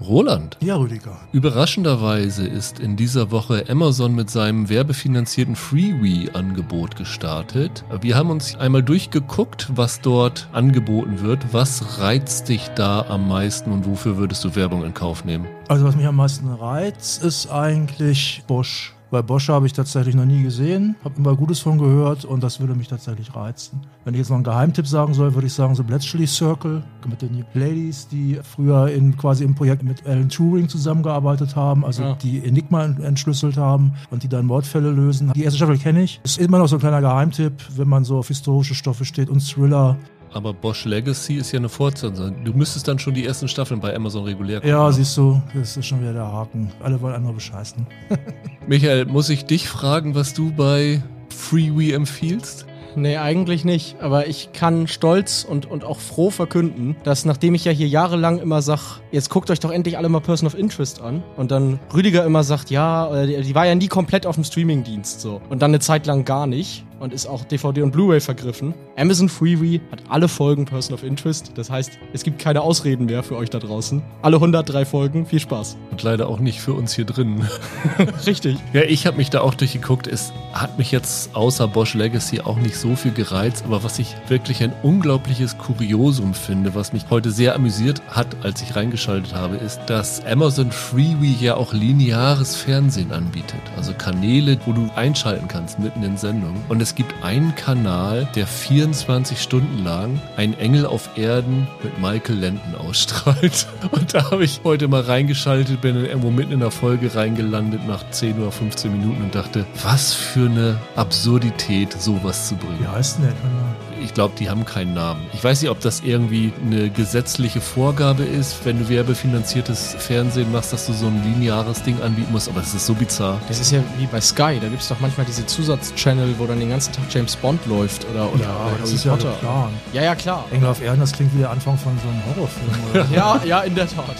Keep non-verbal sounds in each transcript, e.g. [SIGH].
Roland. Ja, Rüdiger. Überraschenderweise ist in dieser Woche Amazon mit seinem werbefinanzierten Freewee-Angebot gestartet. Wir haben uns einmal durchgeguckt, was dort angeboten wird. Was reizt dich da am meisten und wofür würdest du Werbung in Kauf nehmen? Also was mich am meisten reizt, ist eigentlich Bosch. Bei Bosch habe ich tatsächlich noch nie gesehen, habe immer Gutes von gehört und das würde mich tatsächlich reizen. Wenn ich jetzt noch einen Geheimtipp sagen soll, würde ich sagen so Bletchley Circle mit den Ladies, die früher in, quasi im Projekt mit Alan Turing zusammengearbeitet haben, also ja. die Enigma entschlüsselt haben und die dann Mordfälle lösen. Die erste Staffel kenne ich. Ist immer noch so ein kleiner Geheimtipp, wenn man so auf historische Stoffe steht und Thriller. Aber Bosch Legacy ist ja eine Fortsetzung. Du müsstest dann schon die ersten Staffeln bei Amazon regulär gucken. Ja, siehst du, das ist schon wieder der Haken. Alle wollen andere bescheißen. [LAUGHS] Michael, muss ich dich fragen, was du bei Freewee empfiehlst? Nee, eigentlich nicht. Aber ich kann stolz und, und auch froh verkünden, dass nachdem ich ja hier jahrelang immer sag, jetzt guckt euch doch endlich alle mal Person of Interest an und dann Rüdiger immer sagt, ja, die, die war ja nie komplett auf dem Streamingdienst so und dann eine Zeit lang gar nicht und ist auch DVD und Blu-ray vergriffen. Amazon Freewee hat alle Folgen Person of Interest. Das heißt, es gibt keine Ausreden mehr für euch da draußen. Alle 103 Folgen. Viel Spaß. Und leider auch nicht für uns hier drin. [LAUGHS] [LAUGHS] Richtig. Ja, ich habe mich da auch durchgeguckt. Es hat mich jetzt außer Bosch Legacy auch nicht so viel gereizt. Aber was ich wirklich ein unglaubliches Kuriosum finde, was mich heute sehr amüsiert hat, als ich reingeschaltet habe, ist, dass Amazon Freewee ja auch lineares Fernsehen anbietet. Also Kanäle, wo du einschalten kannst mitten in Sendungen. Und es gibt einen Kanal, der 24 Stunden lang ein Engel auf Erden mit Michael Landon ausstrahlt. [LAUGHS] Und da habe ich heute mal reingeschaltet, bin irgendwo mitten in der Folge reingelandet nach 10 oder 15 Minuten und dachte, was für eine Absurdität, sowas zu bringen. Wie heißt denn der Kanal? Ich glaube, die haben keinen Namen. Ich weiß nicht, ob das irgendwie eine gesetzliche Vorgabe ist, wenn du werbefinanziertes Fernsehen machst, dass du so ein lineares Ding anbieten musst, aber das ist so bizarr. Das ist ja wie bei Sky, da gibt es doch manchmal diese Zusatzchannel, wo dann den ganzen Tag James Bond läuft oder, oder, ja, oder das ist Potter. Ja, klar. ja, ja, klar. Engel auf Erden, das klingt wie der Anfang von so einem Horrorfilm. Oder [LAUGHS] ja, ja, in der Tat.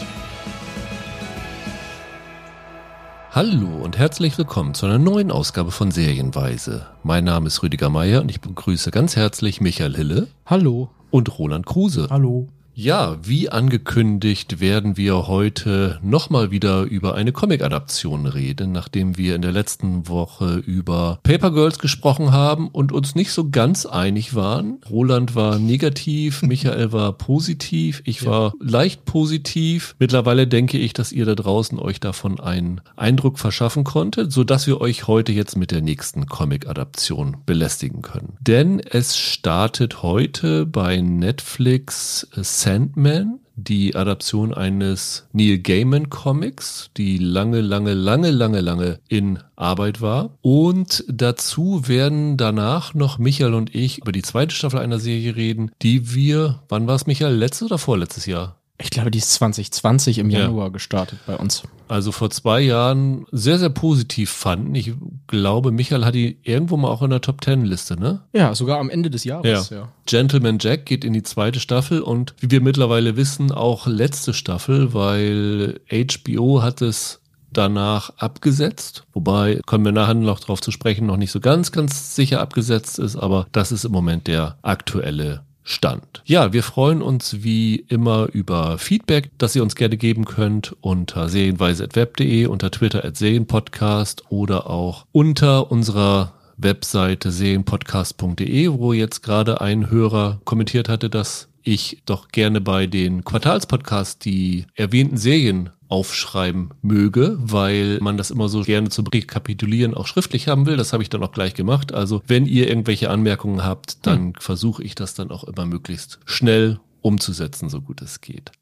Hallo und herzlich willkommen zu einer neuen Ausgabe von Serienweise. Mein Name ist Rüdiger Meier und ich begrüße ganz herzlich Michael Hille. Hallo. Und Roland Kruse. Hallo. Ja, wie angekündigt werden wir heute nochmal wieder über eine Comic-Adaption reden, nachdem wir in der letzten Woche über Paper Girls gesprochen haben und uns nicht so ganz einig waren. Roland war negativ, [LAUGHS] Michael war positiv, ich ja. war leicht positiv. Mittlerweile denke ich, dass ihr da draußen euch davon einen Eindruck verschaffen konntet, so dass wir euch heute jetzt mit der nächsten Comic-Adaption belästigen können. Denn es startet heute bei Netflix Sandman, die Adaption eines Neil Gaiman Comics, die lange, lange, lange, lange, lange in Arbeit war. Und dazu werden danach noch Michael und ich über die zweite Staffel einer Serie reden, die wir, wann war es Michael, letztes oder vorletztes Jahr? Ich glaube, die ist 2020 im Januar ja. gestartet bei uns. Also vor zwei Jahren sehr, sehr positiv fanden. Ich glaube, Michael hat die irgendwo mal auch in der Top Ten Liste, ne? Ja, sogar am Ende des Jahres, ja. ja. Gentleman Jack geht in die zweite Staffel und wie wir mittlerweile wissen, auch letzte Staffel, weil HBO hat es danach abgesetzt. Wobei, kommen wir nachher noch drauf zu sprechen, noch nicht so ganz, ganz sicher abgesetzt ist, aber das ist im Moment der aktuelle Stand. Ja, wir freuen uns wie immer über Feedback, das ihr uns gerne geben könnt unter serienweise.web.de, unter Twitter at serienpodcast oder auch unter unserer Webseite serienpodcast.de, wo jetzt gerade ein Hörer kommentiert hatte, dass ich doch gerne bei den Quartalspodcasts die erwähnten Serien aufschreiben möge, weil man das immer so gerne zu Rekapitulieren auch schriftlich haben will. Das habe ich dann auch gleich gemacht. Also wenn ihr irgendwelche Anmerkungen habt, dann hm. versuche ich das dann auch immer möglichst schnell umzusetzen, so gut es geht.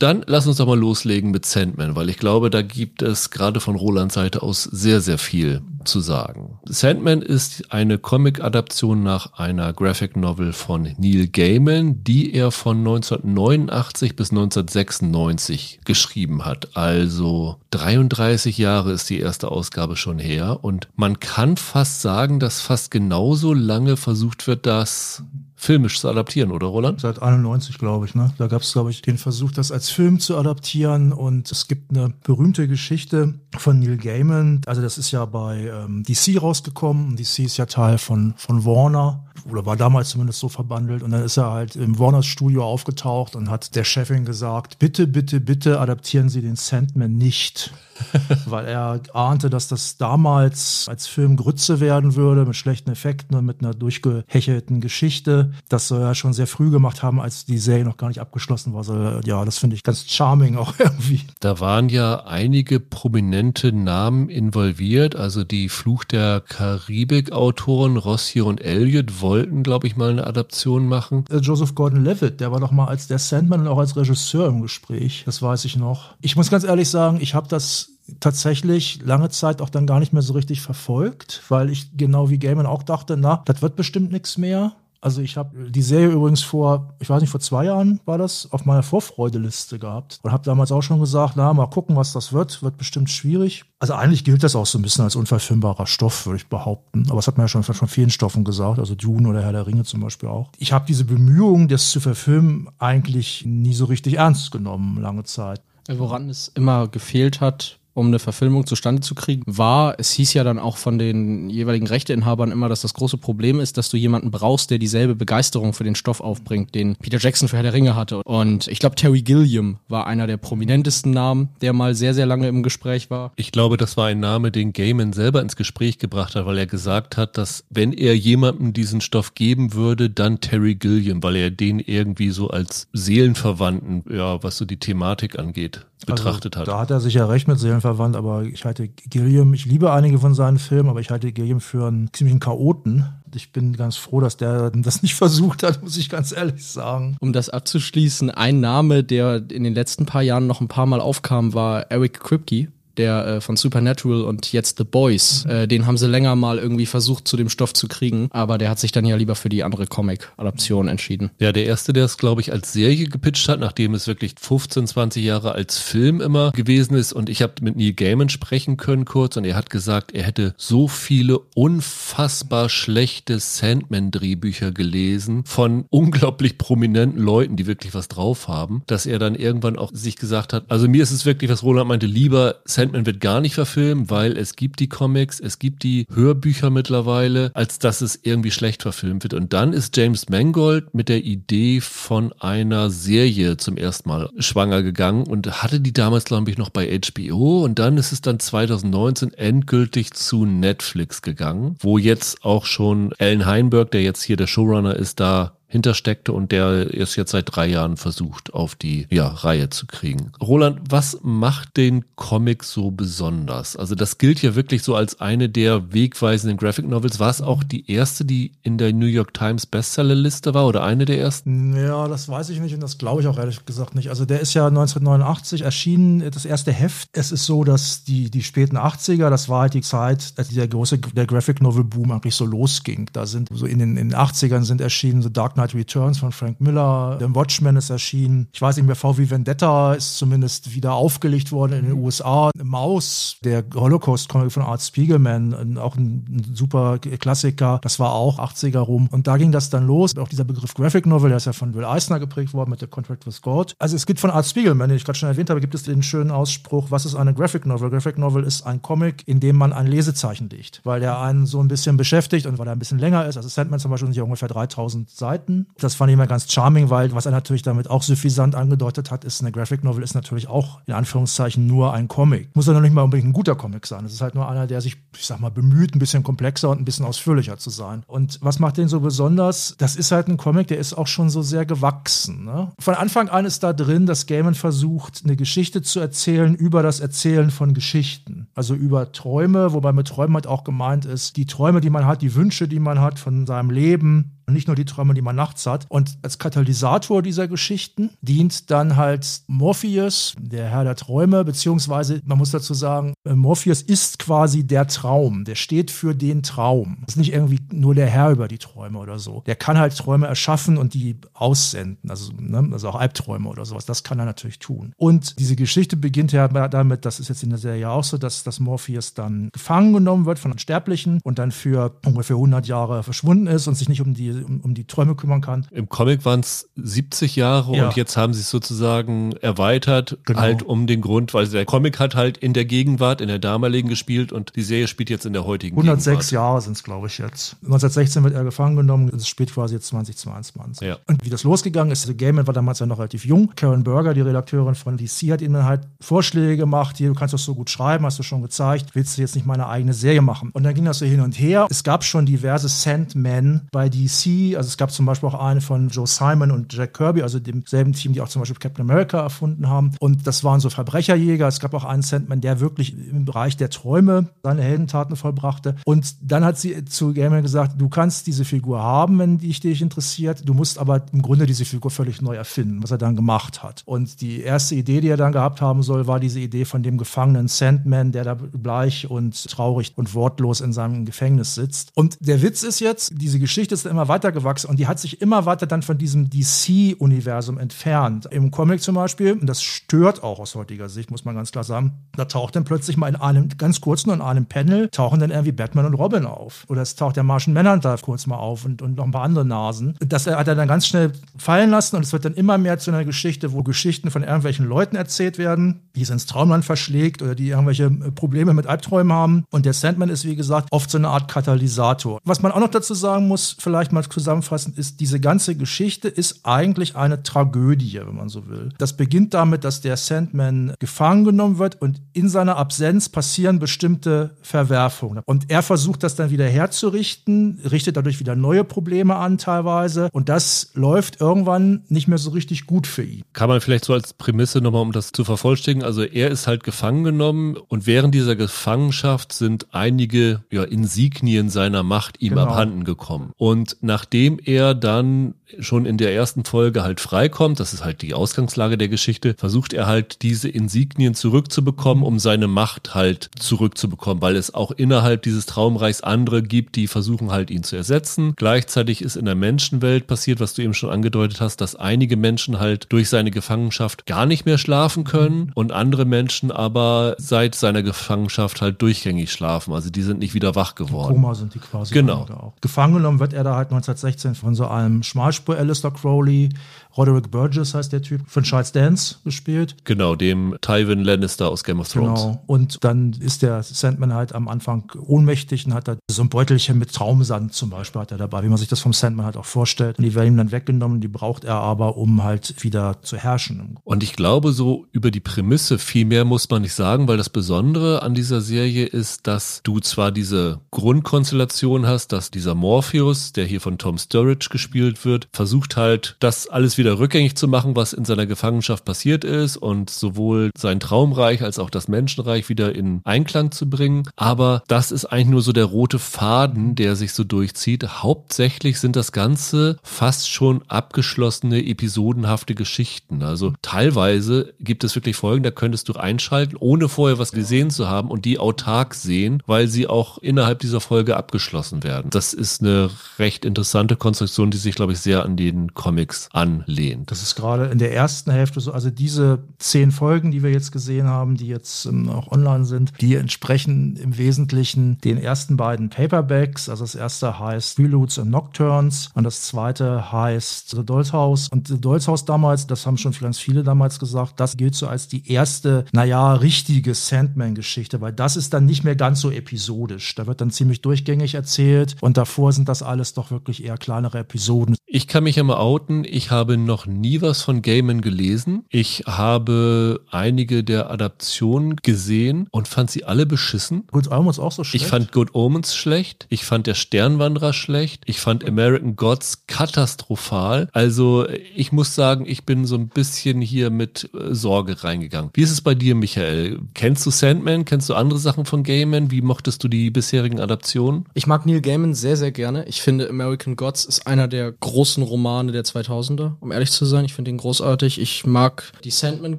Dann lass uns doch mal loslegen mit Sandman, weil ich glaube, da gibt es gerade von Rolands Seite aus sehr, sehr viel zu sagen. Sandman ist eine Comic-Adaption nach einer Graphic Novel von Neil Gaiman, die er von 1989 bis 1996 geschrieben hat. Also 33 Jahre ist die erste Ausgabe schon her und man kann fast sagen, dass fast genauso lange versucht wird, das filmisch zu adaptieren, oder Roland? Seit 91, glaube ich. Ne? Da gab es, glaube ich, den Versuch, das als Film zu adaptieren. Und es gibt eine berühmte Geschichte von Neil Gaiman. Also das ist ja bei ähm, DC rausgekommen. DC ist ja Teil von, von Warner oder war damals zumindest so verbandelt. Und dann ist er halt im Warners Studio aufgetaucht und hat der Chefin gesagt, bitte, bitte, bitte adaptieren Sie den Sandman nicht. [LAUGHS] weil er ahnte, dass das damals als Film Grütze werden würde, mit schlechten Effekten und mit einer durchgehechelten Geschichte. Das soll er schon sehr früh gemacht haben, als die Serie noch gar nicht abgeschlossen war. Also, ja, das finde ich ganz charming auch [LAUGHS] irgendwie. Da waren ja einige prominente Namen involviert. Also die Fluch der Karibik-Autoren Rossier und Elliot wollten, glaube ich, mal eine Adaption machen. Äh, Joseph Gordon-Levitt, der war doch mal als der Sandman und auch als Regisseur im Gespräch. Das weiß ich noch. Ich muss ganz ehrlich sagen, ich habe das tatsächlich lange Zeit auch dann gar nicht mehr so richtig verfolgt, weil ich genau wie Gaiman auch dachte, na, das wird bestimmt nichts mehr. Also ich habe die Serie übrigens vor, ich weiß nicht, vor zwei Jahren war das, auf meiner Vorfreudeliste gehabt und habe damals auch schon gesagt, na, mal gucken, was das wird, wird bestimmt schwierig. Also eigentlich gilt das auch so ein bisschen als unverfilmbarer Stoff, würde ich behaupten. Aber das hat man ja schon von vielen Stoffen gesagt, also Dune oder Herr der Ringe zum Beispiel auch. Ich habe diese Bemühungen, das zu verfilmen, eigentlich nie so richtig ernst genommen, lange Zeit. Woran es immer gefehlt hat, um eine Verfilmung zustande zu kriegen, war, es hieß ja dann auch von den jeweiligen Rechteinhabern immer, dass das große Problem ist, dass du jemanden brauchst, der dieselbe Begeisterung für den Stoff aufbringt, den Peter Jackson für Herr der Ringe hatte. Und ich glaube, Terry Gilliam war einer der prominentesten Namen, der mal sehr, sehr lange im Gespräch war. Ich glaube, das war ein Name, den Gaiman selber ins Gespräch gebracht hat, weil er gesagt hat, dass wenn er jemandem diesen Stoff geben würde, dann Terry Gilliam, weil er den irgendwie so als Seelenverwandten, ja, was so die Thematik angeht, betrachtet also, hat. Da hat er sicher recht mit Seelenverwandt, aber ich halte Gilliam, ich liebe einige von seinen Filmen, aber ich halte Gilliam für einen ziemlichen Chaoten. Ich bin ganz froh, dass der das nicht [LAUGHS] versucht hat, muss ich ganz ehrlich sagen. Um das abzuschließen, ein Name, der in den letzten paar Jahren noch ein paar Mal aufkam, war Eric Kripke der äh, von Supernatural und jetzt The Boys. Mhm. Äh, den haben sie länger mal irgendwie versucht, zu dem Stoff zu kriegen, aber der hat sich dann ja lieber für die andere Comic-Adaption entschieden. Ja, der erste, der es, glaube ich, als Serie gepitcht hat, nachdem es wirklich 15, 20 Jahre als Film immer gewesen ist. Und ich habe mit Neil Gaiman sprechen können kurz und er hat gesagt, er hätte so viele unfassbar schlechte Sandman-Drehbücher gelesen von unglaublich prominenten Leuten, die wirklich was drauf haben, dass er dann irgendwann auch sich gesagt hat, also mir ist es wirklich, was Roland meinte, lieber Sandman Sandman wird gar nicht verfilmt, weil es gibt die Comics, es gibt die Hörbücher mittlerweile, als dass es irgendwie schlecht verfilmt wird. Und dann ist James Mangold mit der Idee von einer Serie zum ersten Mal schwanger gegangen und hatte die damals, glaube ich, noch bei HBO. Und dann ist es dann 2019 endgültig zu Netflix gegangen, wo jetzt auch schon Alan Heinberg, der jetzt hier der Showrunner ist, da hintersteckte und der es jetzt seit drei Jahren versucht, auf die ja, Reihe zu kriegen. Roland, was macht den Comic so besonders? Also das gilt ja wirklich so als eine der wegweisenden Graphic Novels. War es auch die erste, die in der New York Times Bestsellerliste war oder eine der ersten? Ja, das weiß ich nicht und das glaube ich auch ehrlich gesagt nicht. Also der ist ja 1989 erschienen, das erste Heft. Es ist so, dass die, die späten 80er, das war halt die Zeit, als der große, der Graphic Novel Boom eigentlich so losging. Da sind so in den, in den 80ern sind erschienen so Dark Knight Knight Returns von Frank Miller, The Watchmen ist erschienen. Ich weiß nicht mehr, VW Vendetta ist zumindest wieder aufgelegt worden in den USA. Maus, der Holocaust-Comic von Art Spiegelman, auch ein, ein, super Klassiker. Das war auch 80er rum. Und da ging das dann los. Auch dieser Begriff Graphic Novel, der ist ja von Will Eisner geprägt worden mit der Contract with God. Also es gibt von Art Spiegelman, den ich gerade schon erwähnt habe, gibt es den schönen Ausspruch, was ist eine Graphic Novel? Graphic Novel ist ein Comic, in dem man ein Lesezeichen legt, weil der einen so ein bisschen beschäftigt und weil er ein bisschen länger ist. Also Sandman zum Beispiel sind ja ungefähr 3000 Seiten Geschichten. Das fand ich immer ganz charming, weil was er natürlich damit auch suffisant angedeutet hat, ist eine Graphic Novel ist natürlich auch in Anführungszeichen nur ein Comic. Muss ja noch nicht mal unbedingt ein guter Comic sein. Es ist halt nur einer, der sich, ich sag mal, bemüht, ein bisschen komplexer und ein bisschen ausführlicher zu sein. Und was macht den so besonders? Das ist halt ein Comic, der ist auch schon so sehr gewachsen. Ne? Von Anfang an ist da drin, dass Gaiman versucht, eine Geschichte zu erzählen über das Erzählen von Geschichten. Also über Träume, wobei mit Träumen halt auch gemeint ist, die Träume, die man hat, die Wünsche, die man hat von seinem Leben, und nicht nur die Träume, die man nachts hat. Und als Katalysator dieser Geschichten dient dann halt Morpheus, der Herr der Träume, beziehungsweise man muss dazu sagen, äh, Morpheus ist quasi der Traum. Der steht für den Traum. Das ist nicht irgendwie nur der Herr über die Träume oder so. Der kann halt Träume erschaffen und die aussenden. Also, ne, also auch Albträume oder sowas. Das kann er natürlich tun. Und diese Geschichte beginnt ja damit, das ist jetzt in der Serie auch so, dass, dass Morpheus dann gefangen genommen wird von Sterblichen und dann für ungefähr 100 Jahre verschwunden ist und sich nicht um die um, um die Träume kümmern kann. Im Comic waren es 70 Jahre Ja. und jetzt haben sie es sozusagen erweitert, Genau. halt um den Grund, weil der Comic hat halt in der Gegenwart, in der damaligen gespielt und die Serie spielt jetzt in der heutigen 106 Gegenwart. Jahre sind es, glaube ich, jetzt. 1916 wird er gefangen genommen, es spielt quasi jetzt 2022. Ja. Und wie das losgegangen ist, also Gaiman war damals ja noch relativ jung. Karen Berger, die Redakteurin von DC, hat dann halt Vorschläge gemacht, hier, du kannst das so gut schreiben, hast du schon gezeigt, willst du jetzt nicht meine eigene Serie machen? Und dann ging das so hin und her. Es gab schon diverse Sandmen bei DC, also es gab zum Beispiel auch eine von Joe Simon und Jack Kirby, also demselben Team, die auch zum Beispiel Captain America erfunden haben. Und das waren so Verbrecherjäger. Es gab auch einen Sandman, der wirklich im Bereich der Träume seine Heldentaten vollbrachte. Und dann hat sie zu Gaiman gesagt, du kannst diese Figur haben, wenn dich, dich interessiert. Du musst aber im Grunde diese Figur völlig neu erfinden, was er dann gemacht hat. Und die erste Idee, die er dann gehabt haben soll, war diese Idee von dem gefangenen Sandman, der da bleich und traurig und wortlos in seinem Gefängnis sitzt. Und der Witz ist jetzt, diese Geschichte ist immer weiter gewachsen und die hat sich immer weiter dann von diesem DC-Universum entfernt. Im Comic zum Beispiel, und das stört auch aus heutiger Sicht, muss man ganz klar sagen, da taucht dann plötzlich mal in einem, ganz kurz nur in einem Panel, tauchen dann irgendwie Batman und Robin auf. Oder es taucht der Martian Manhunter kurz mal auf und, und noch ein paar andere Nasen. Das hat er dann ganz schnell fallen lassen und es wird dann immer mehr zu einer Geschichte, wo Geschichten von irgendwelchen Leuten erzählt werden, die es ins Traumland verschlägt oder die irgendwelche äh, Probleme mit Albträumen haben. Und der Sandman ist, wie gesagt, oft so eine Art Katalysator. Was man auch noch dazu sagen muss, vielleicht mal zusammenfassend, ist, diese ganze Geschichte ist eigentlich eine Tragödie, wenn man so will. Das beginnt damit, dass der Sandman gefangen genommen wird und in seiner Absenz passieren bestimmte Verwerfungen. Und er versucht das dann wieder herzurichten, richtet dadurch wieder neue Probleme an teilweise. Und das läuft irgendwann nicht mehr so richtig gut für ihn. Kann man vielleicht so als Prämisse nochmal, um das zu vervollständigen, also er ist halt gefangen genommen und während dieser Gefangenschaft sind einige ja, Insignien seiner Macht ihm Genau. abhanden gekommen. Und nachdem er dann schon in der ersten Folge halt freikommt, das ist halt die Ausgangslage der Geschichte, versucht er halt diese Insignien zurückzubekommen, um seine Macht halt zurückzubekommen, weil es auch innerhalb dieses Traumreichs andere gibt, die versuchen halt ihn zu ersetzen. Gleichzeitig ist in der Menschenwelt passiert, was du eben schon angedeutet hast, dass einige Menschen halt durch seine Gefangenschaft gar nicht mehr schlafen können und andere Menschen aber seit seiner Gefangenschaft halt durchgängig schlafen. Also die sind nicht wieder wach geworden. Koma sind die quasi. Genau. Gefangen genommen wird er da halt 1916 von so einem Schmalspur Alistair Crowley. Roderick Burgess heißt der Typ, von Charles Dance gespielt. Genau, dem Tywin Lannister aus Game of Thrones. Genau. Und dann ist der Sandman halt am Anfang ohnmächtig und hat da so ein Beutelchen mit Traumsand zum Beispiel hat er dabei, wie man sich das vom Sandman halt auch vorstellt. Und die werden ihm dann weggenommen, die braucht er aber, um halt wieder zu herrschen. Und ich glaube, so über die Prämisse viel mehr muss man nicht sagen, weil das Besondere an dieser Serie ist, dass du zwar diese Grundkonstellation hast, dass dieser Morpheus, der hier von Tom Sturridge gespielt wird, versucht halt, das alles wieder rückgängig zu machen, was in seiner Gefangenschaft passiert ist und sowohl sein Traumreich als auch das Menschenreich wieder in Einklang zu bringen. Aber das ist eigentlich nur so der rote Faden, der sich so durchzieht. Hauptsächlich sind das Ganze fast schon abgeschlossene, episodenhafte Geschichten. Also teilweise gibt es wirklich Folgen, da könntest du einschalten, ohne vorher was gesehen zu haben und die autark sehen, weil sie auch innerhalb dieser Folge abgeschlossen werden. Das ist eine recht interessante Konstruktion, die sich, glaube ich, sehr an den Comics anlehnt. Das ist gerade in der ersten Hälfte so, also diese zehn Folgen, die wir jetzt gesehen haben, die jetzt ähm, auch online sind, die entsprechen im Wesentlichen den ersten beiden Paperbacks. Also das erste heißt Preludes and Nocturnes und das zweite heißt The Doll's House. Und The Doll's House damals, das haben schon ganz viele damals gesagt, das gilt so als die erste, naja, richtige Sandman-Geschichte, weil das ist dann nicht mehr ganz so episodisch. Da wird dann ziemlich durchgängig erzählt und davor sind das alles doch wirklich eher kleinere Episoden. Ich kann mich ja mal outen, ich habe noch nie was von Gaiman gelesen. Ich habe einige der Adaptionen gesehen und fand sie alle beschissen. Good Omens auch so schlecht. Ich fand Good Omens schlecht. Ich fand der Sternwanderer schlecht. Ich fand American Gods katastrophal. Also ich muss sagen, ich bin so ein bisschen hier mit äh, Sorge reingegangen. Wie ist es bei dir, Michael? Kennst du Sandman? Kennst du andere Sachen von Gaiman? Wie mochtest du die bisherigen Adaptionen? Ich mag Neil Gaiman sehr, sehr gerne. Ich finde American Gods ist einer der großen Romane der 2000er, um ehrlich zu sein. Ich finde ihn großartig. Ich mag die Sandman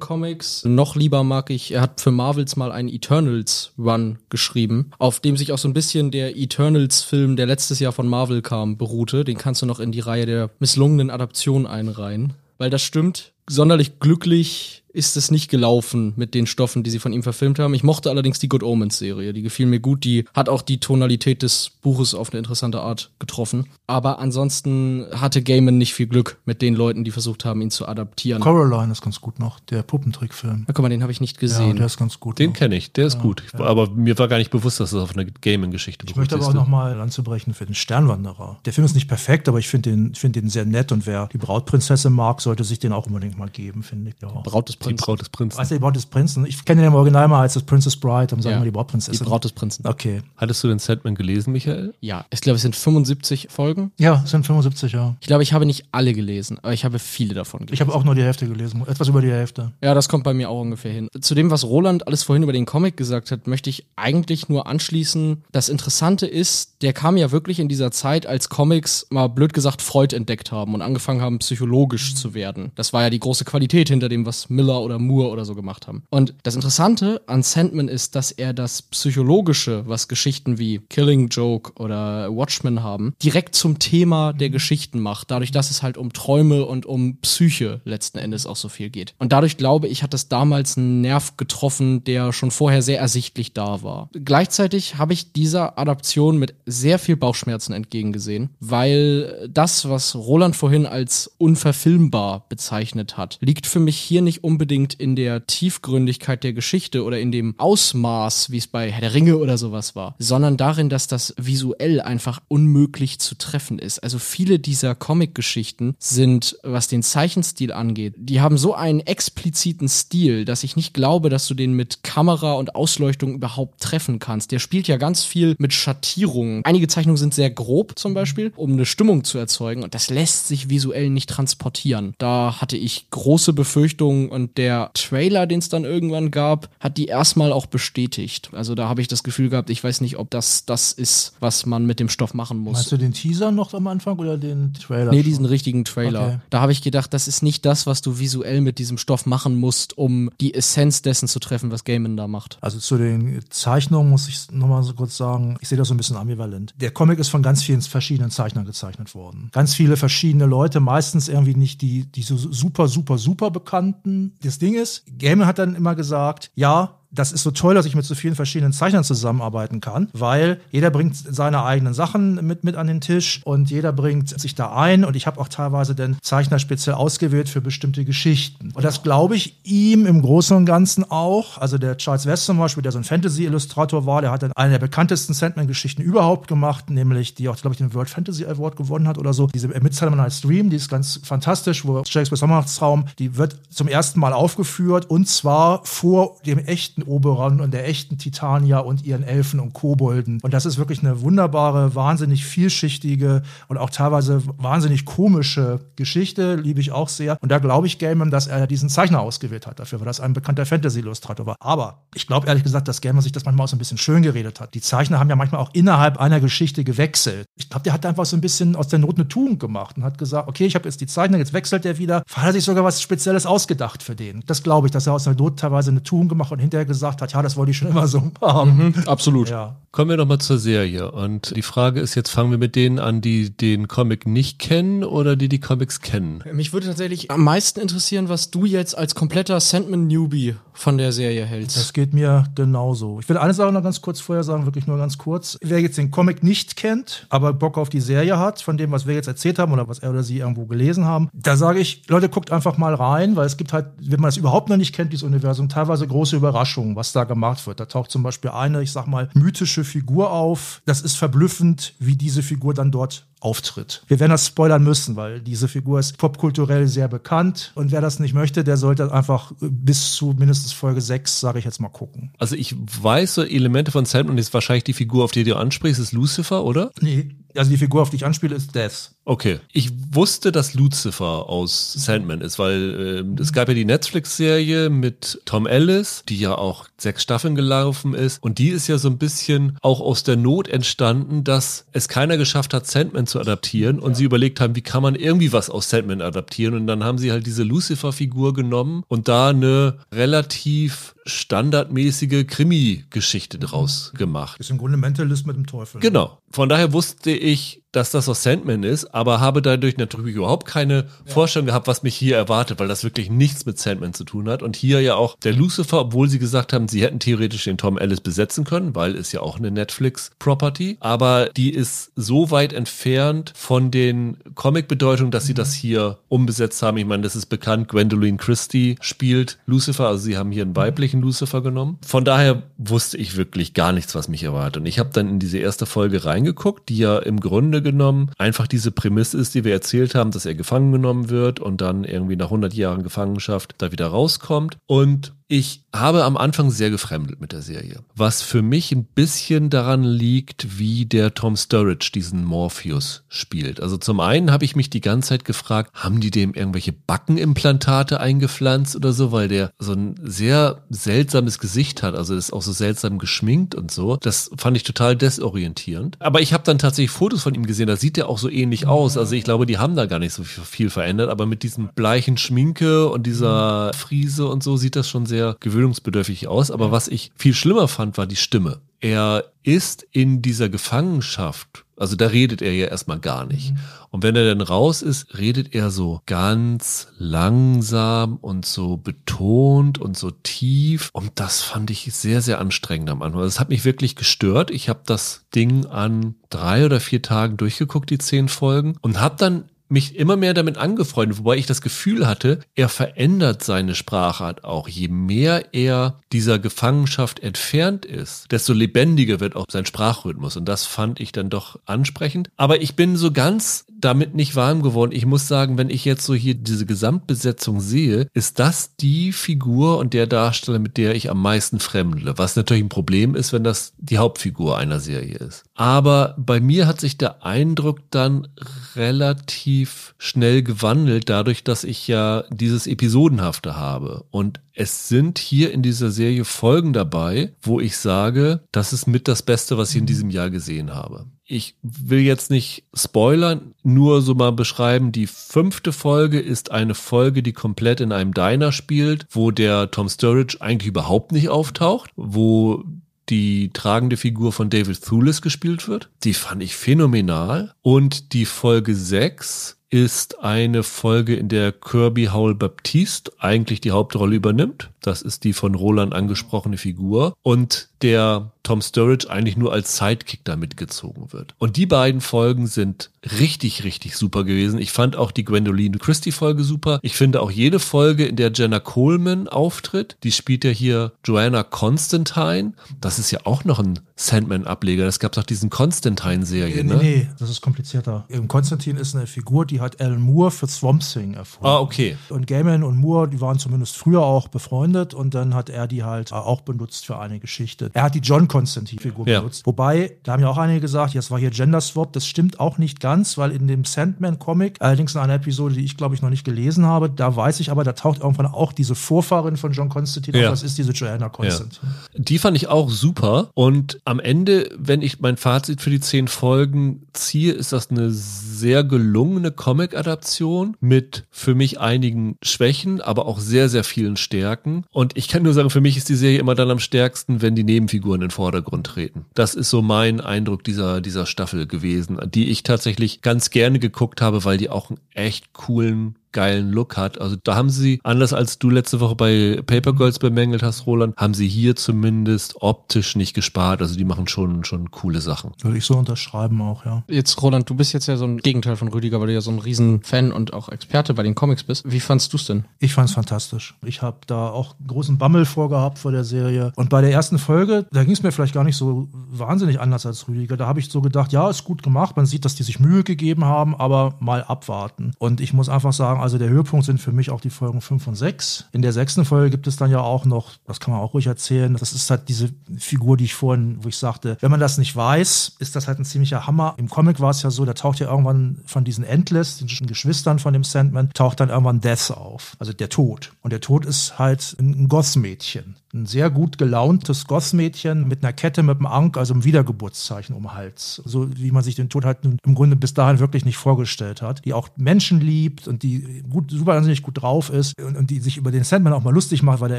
Comics. Noch lieber mag ich, er hat für Marvels mal einen Eternals Run geschrieben, auf dem sich auch so ein bisschen der Eternals Film, der letztes Jahr von Marvel kam, beruhte. Den kannst du noch in die Reihe der misslungenen Adaptionen einreihen. Weil das stimmt, sonderlich glücklich ist es nicht gelaufen mit den Stoffen, die sie von ihm verfilmt haben. Ich mochte allerdings die Good Omens Serie. Die gefiel mir gut. Die hat auch die Tonalität des Buches auf eine interessante Art getroffen. Aber ansonsten hatte Gaiman nicht viel Glück mit den Leuten, die versucht haben, ihn zu adaptieren. Coraline ist ganz gut noch, der Puppentrickfilm. Na, guck mal, den habe ich nicht Ja, gesehen. der ist ganz gut. Den kenne ich, der ist gut. Ich, Aber mir war gar nicht bewusst, dass es auf eine Gaming-Geschichte Ich möchte aber auch du? nochmal anzubrechen für den Sternwanderer. Der Film ist nicht perfekt, aber ich finde den, ich finde den sehr nett und wer die Brautprinzessin mag, sollte sich den auch unbedingt mal geben, finde ich. Ja. Braut des Die. Braut des Prinzen. Weißt du, die Braut des Prinzen? Ich kenne den im Original mal als das Princess Bride, dann sagen Ja. wir die Die Brautprinzessin. Braut des Prinzen. Okay. Hattest du den Sandman gelesen, Michael? Ja, ich glaube, es sind 75 Folgen. Ja, es sind 75, ja. Ich glaube, ich habe nicht alle gelesen, aber ich habe viele davon gelesen. Ich habe auch nur die Hälfte gelesen, etwas über die Hälfte. Ja, das kommt bei mir auch ungefähr hin. Zu dem, was Roland alles vorhin über den Comic gesagt hat, möchte ich eigentlich nur anschließen. Das Interessante ist, der kam ja wirklich in dieser Zeit, als Comics mal blöd gesagt Freud entdeckt haben und angefangen haben, psychologisch zu werden. Das war ja die große Qualität hinter dem, was Miller oder Moore oder so gemacht haben. Und das Interessante an Sandman ist, dass er das Psychologische, was Geschichten wie Killing Joke oder Watchmen haben, direkt zum Thema der Geschichten macht. Dadurch, dass es halt um Träume und um Psyche letzten Endes auch so viel geht. Und dadurch glaube ich, hat das damals einen Nerv getroffen, der schon vorher sehr ersichtlich da war. Gleichzeitig habe ich dieser Adaption mit sehr viel Bauchschmerzen entgegengesehen, weil das, was Roland vorhin als unverfilmbar bezeichnet hat, liegt für mich hier nicht unbedingt in der Tiefgründigkeit der Geschichte oder in dem Ausmaß, wie es bei Herr der Ringe oder sowas war, sondern darin, dass das visuell einfach unmöglich zu treffen ist. Also viele dieser Comic-Geschichten sind, was den Zeichenstil angeht, die haben so einen expliziten Stil, dass ich nicht glaube, dass du den mit Kamera und Ausleuchtung überhaupt treffen kannst. Der spielt ja ganz viel mit Schattierungen. Einige Zeichnungen sind sehr grob zum Beispiel, um eine Stimmung zu erzeugen und das lässt sich visuell nicht transportieren. Da hatte ich große Befürchtungen und der Trailer, den es dann irgendwann gab, hat die erstmal auch bestätigt. Also da habe ich das Gefühl gehabt, ich weiß nicht, ob das das ist, was man mit dem Stoff machen muss. Meinst du den Teaser noch am Anfang oder den Trailer? Nee, schon? diesen richtigen Trailer. Okay. Da habe ich gedacht, das ist nicht das, was du visuell mit diesem Stoff machen musst, um die Essenz dessen zu treffen, was Gaiman da macht. Also zu den Zeichnungen muss ich nochmal so kurz sagen, ich sehe das so ein bisschen ambivalent. Der Comic ist von ganz vielen verschiedenen Zeichnern gezeichnet worden. Ganz viele verschiedene Leute, meistens irgendwie nicht die, die so super, super, super bekannten. Das Ding ist, Gaiman hat dann immer gesagt, ja, das ist so toll, dass ich mit so vielen verschiedenen Zeichnern zusammenarbeiten kann, weil jeder bringt seine eigenen Sachen mit, mit an den Tisch und jeder bringt sich da ein und ich habe auch teilweise den Zeichner speziell ausgewählt für bestimmte Geschichten. Und das glaube ich ihm im Großen und Ganzen auch. Also der Charles West zum Beispiel, der so ein Fantasy-Illustrator war, der hat dann eine der bekanntesten Sandman-Geschichten überhaupt gemacht, nämlich die auch, glaube ich, den World Fantasy Award gewonnen hat oder so. Diese Midsummer Night's Dream, die ist ganz fantastisch, wo Shakespeare Sommernachtstraum, die wird zum ersten Mal aufgeführt und zwar vor dem echten Oberon und der echten Titania und ihren Elfen und Kobolden. Und das ist wirklich eine wunderbare, wahnsinnig vielschichtige und auch teilweise wahnsinnig komische Geschichte, liebe ich auch sehr. Und da glaube ich Gaiman, dass er diesen Zeichner ausgewählt hat dafür, weil das ein bekannter Fantasy-Illustrator war. Aber ich glaube ehrlich gesagt, dass Gaiman sich das manchmal auch so ein bisschen schön geredet hat. Die Zeichner haben ja manchmal auch innerhalb einer Geschichte gewechselt. Ich glaube, der hat einfach so ein bisschen aus der Not eine Tugend gemacht und hat gesagt, okay, ich habe jetzt die Zeichner, jetzt wechselt der wieder. Hat er sich sogar was Spezielles ausgedacht für den. Das glaube ich, dass er aus der Not teilweise eine Tugend gemacht und hinterher gesagt hat, ja, das wollte ich schon immer so [LAUGHS] haben. Absolut. Ja. Kommen wir nochmal zur Serie. Und die Frage ist jetzt, fangen wir mit denen an, die den Comic nicht kennen oder die die Comics kennen? Mich würde tatsächlich am meisten interessieren, was du jetzt als kompletter Sandman-Newbie von der Serie hältst. Das geht mir genauso. Ich will eine Sache noch ganz kurz vorher sagen, wirklich nur ganz kurz. Wer jetzt den Comic nicht kennt, aber Bock auf die Serie hat, von dem, was wir jetzt erzählt haben oder was er oder sie irgendwo gelesen haben, da sage ich, Leute, guckt einfach mal rein, weil es gibt halt, wenn man es überhaupt noch nicht kennt, dieses Universum, teilweise große Überraschungen, was da gemacht wird. Da taucht zum Beispiel eine, ich sag mal, mythische Figur auf. Das ist verblüffend, wie diese Figur dann dort auftritt. Wir werden das spoilern müssen, weil diese Figur ist popkulturell sehr bekannt und wer das nicht möchte, der sollte einfach bis zu mindestens Folge 6, sage ich jetzt mal, gucken. Also ich weiß so Elemente von Sandman und ist wahrscheinlich die Figur, auf die du ansprichst, ist Lucifer, oder? Nee, also die Figur, auf die ich anspiele, ist Death. Okay. Ich wusste, dass Lucifer aus Sandman ist, weil äh, es gab ja die Netflix-Serie mit Tom Ellis, die ja auch sechs Staffeln gelaufen ist. Und die ist ja so ein bisschen auch aus der Not entstanden, dass es keiner geschafft hat, Sandman zu adaptieren. Und sie überlegt haben, wie kann man irgendwie was aus Sandman adaptieren. Und dann haben sie halt diese Lucifer-Figur genommen und da eine relativ standardmäßige Krimi-Geschichte draus gemacht. Ist im Grunde Mentalist mit dem Teufel. Genau. Von daher wusste ich, dass das aus Sandman ist, aber habe dadurch natürlich überhaupt keine ja. Vorstellung gehabt, was mich hier erwartet, weil das wirklich nichts mit Sandman zu tun hat. Und hier ja auch der Lucifer, obwohl sie gesagt haben, sie hätten theoretisch den Tom Ellis besetzen können, weil ist ja auch eine Netflix-Property, aber die ist so weit entfernt von den Comic-Bedeutungen, dass sie das hier umbesetzt haben. Ich meine, das ist bekannt, Gwendoline Christie spielt Lucifer, also sie haben hier einen weiblichen Lucifer genommen. Von daher wusste ich wirklich gar nichts, was mich erwartet. Und ich habe dann in diese erste Folge reingeguckt, die ja im Grunde genommen einfach diese Prämisse ist, die wir erzählt haben, dass er gefangen genommen wird und dann irgendwie nach 100 Jahren Gefangenschaft da wieder rauskommt. Und ich habe am Anfang sehr gefremdet mit der Serie, was für mich ein bisschen daran liegt, wie der Tom Sturridge diesen Morpheus spielt. Also zum einen habe ich mich die ganze Zeit gefragt, haben die dem irgendwelche Backenimplantate eingepflanzt oder so, weil der so ein sehr seltsames Gesicht hat, also ist auch so seltsam geschminkt und so. Das fand ich total desorientierend. Aber ich habe dann tatsächlich Fotos von ihm gesehen, da sieht er auch so ähnlich aus. Also ich glaube, die haben da gar nicht so viel verändert, aber mit diesem bleichen Schminke und dieser Friese und so sieht das schon sehr sehr gewöhnungsbedürftig aus. Aber was ich viel schlimmer fand, war die Stimme. Er ist in dieser Gefangenschaft, also da redet er ja erstmal gar nicht. Mhm. Und wenn er dann raus ist, redet er so ganz langsam und so betont und so tief. Und das fand ich sehr, sehr anstrengend am Anfang. Das hat mich wirklich gestört. Ich habe das Ding an drei oder vier Tagen durchgeguckt, die zehn Folgen, und habe dann mich immer mehr damit angefreundet, wobei ich das Gefühl hatte, er verändert seine Sprachart auch. Je mehr er dieser Gefangenschaft entfernt ist, desto lebendiger wird auch sein Sprachrhythmus. Und das fand ich dann doch ansprechend. Aber ich bin so ganz damit nicht warm geworden. Ich muss sagen, wenn ich jetzt so hier diese Gesamtbesetzung sehe, ist das die Figur und der Darsteller, mit der ich am meisten fremdle. Was natürlich ein Problem ist, wenn das die Hauptfigur einer Serie ist. Aber bei mir hat sich der Eindruck dann relativ schnell gewandelt, dadurch, dass ich ja dieses Episodenhafte habe. Und es sind hier in dieser Serie Folgen dabei, wo ich sage, das ist mit das Beste, was ich in diesem Jahr gesehen habe. Ich will jetzt nicht spoilern, nur so mal beschreiben. Die fünfte Folge ist eine Folge, die komplett in einem Diner spielt, wo der Tom Sturridge eigentlich überhaupt nicht auftaucht, wo die tragende Figur von David Thewlis gespielt wird. Die fand ich phänomenal. Und die Folge 6 ist eine Folge, in der Kirby Howell Baptiste eigentlich die Hauptrolle übernimmt. Das ist die von Roland angesprochene Figur. Und der Tom Sturridge eigentlich nur als Sidekick da mitgezogen wird. Und die beiden Folgen sind richtig, richtig super gewesen. Ich fand auch die Gwendoline Christie Folge super. Ich finde auch jede Folge, in der Jenna Coleman auftritt, die spielt ja hier Joanna Constantine. Das ist ja auch noch ein Sandman-Ableger. Das gab doch diesen Constantine-Serie, nee, ne? Nee, das ist komplizierter. Constantine ist eine Figur, die hat Alan Moore für Swamp Thing erfunden. Ah, okay. Und Gaiman und Moore, die waren zumindest früher auch befreundet und dann hat er die halt auch benutzt für eine Geschichte. Er hat die John Constantine-Figur ja. benutzt. Wobei, da haben ja auch einige gesagt, jetzt war hier Gender Swap. Das stimmt auch nicht ganz, weil in dem Sandman-Comic, allerdings in einer Episode, die ich glaube ich noch nicht gelesen habe, da weiß ich aber, da taucht irgendwann auch diese Vorfahrin von John Constantine ja. auf. Das ist diese Joanna Constantine. Ja. Die fand ich auch super. Und am Ende, wenn ich mein Fazit für die zehn Folgen ziehe, ist das eine sehr gelungene Comic-Adaption mit für mich einigen Schwächen, aber auch sehr, sehr vielen Stärken. Und ich kann nur sagen, für mich ist die Serie immer dann am stärksten, wenn die Nebenfiguren Figuren in den Vordergrund treten. Das ist so mein Eindruck dieser, dieser Staffel gewesen, die ich tatsächlich ganz gerne geguckt habe, weil die auch einen echt coolen geilen Look hat. Also da haben sie, anders als du letzte Woche bei Paper Girls bemängelt hast, Roland, haben sie hier zumindest optisch nicht gespart. Also die machen schon, schon coole Sachen. Würde ich so unterschreiben auch, ja. Jetzt, Roland, du bist jetzt ja so ein Gegenteil von Rüdiger, weil du ja so ein Riesenfan und auch Experte bei den Comics bist. Wie fandst du es denn? Ich fand es fantastisch. Ich habe da auch großen Bammel vorgehabt vor der Serie. Und bei der ersten Folge, da ging es mir vielleicht gar nicht so wahnsinnig anders als Rüdiger. Da habe ich so gedacht, ja, ist gut gemacht. Man sieht, dass die sich Mühe gegeben haben, aber mal abwarten. Und ich muss einfach sagen, also der Höhepunkt sind für mich auch die Folgen 5 und 6. In der sechsten Folge gibt es dann ja auch noch, das kann man auch ruhig erzählen, das ist halt diese Figur, die ich vorhin, wo ich sagte, wenn man das nicht weiß, ist das halt ein ziemlicher Hammer. Im Comic war es ja so, da taucht ja irgendwann von diesen Endless, den Geschwistern von dem Sandman, taucht dann irgendwann Death auf, also der Tod. Und der Tod ist halt ein Goth-Mädchen. Ein sehr gut gelauntes Goth-Mädchen mit einer Kette mit einem Ankh, also einem Wiedergeburtszeichen um den Hals. So wie man sich den Tod halt im Grunde bis dahin wirklich nicht vorgestellt hat. Die auch Menschen liebt und die gut, super wahnsinnig gut drauf ist und, und, die sich über den Sandman auch mal lustig macht, weil der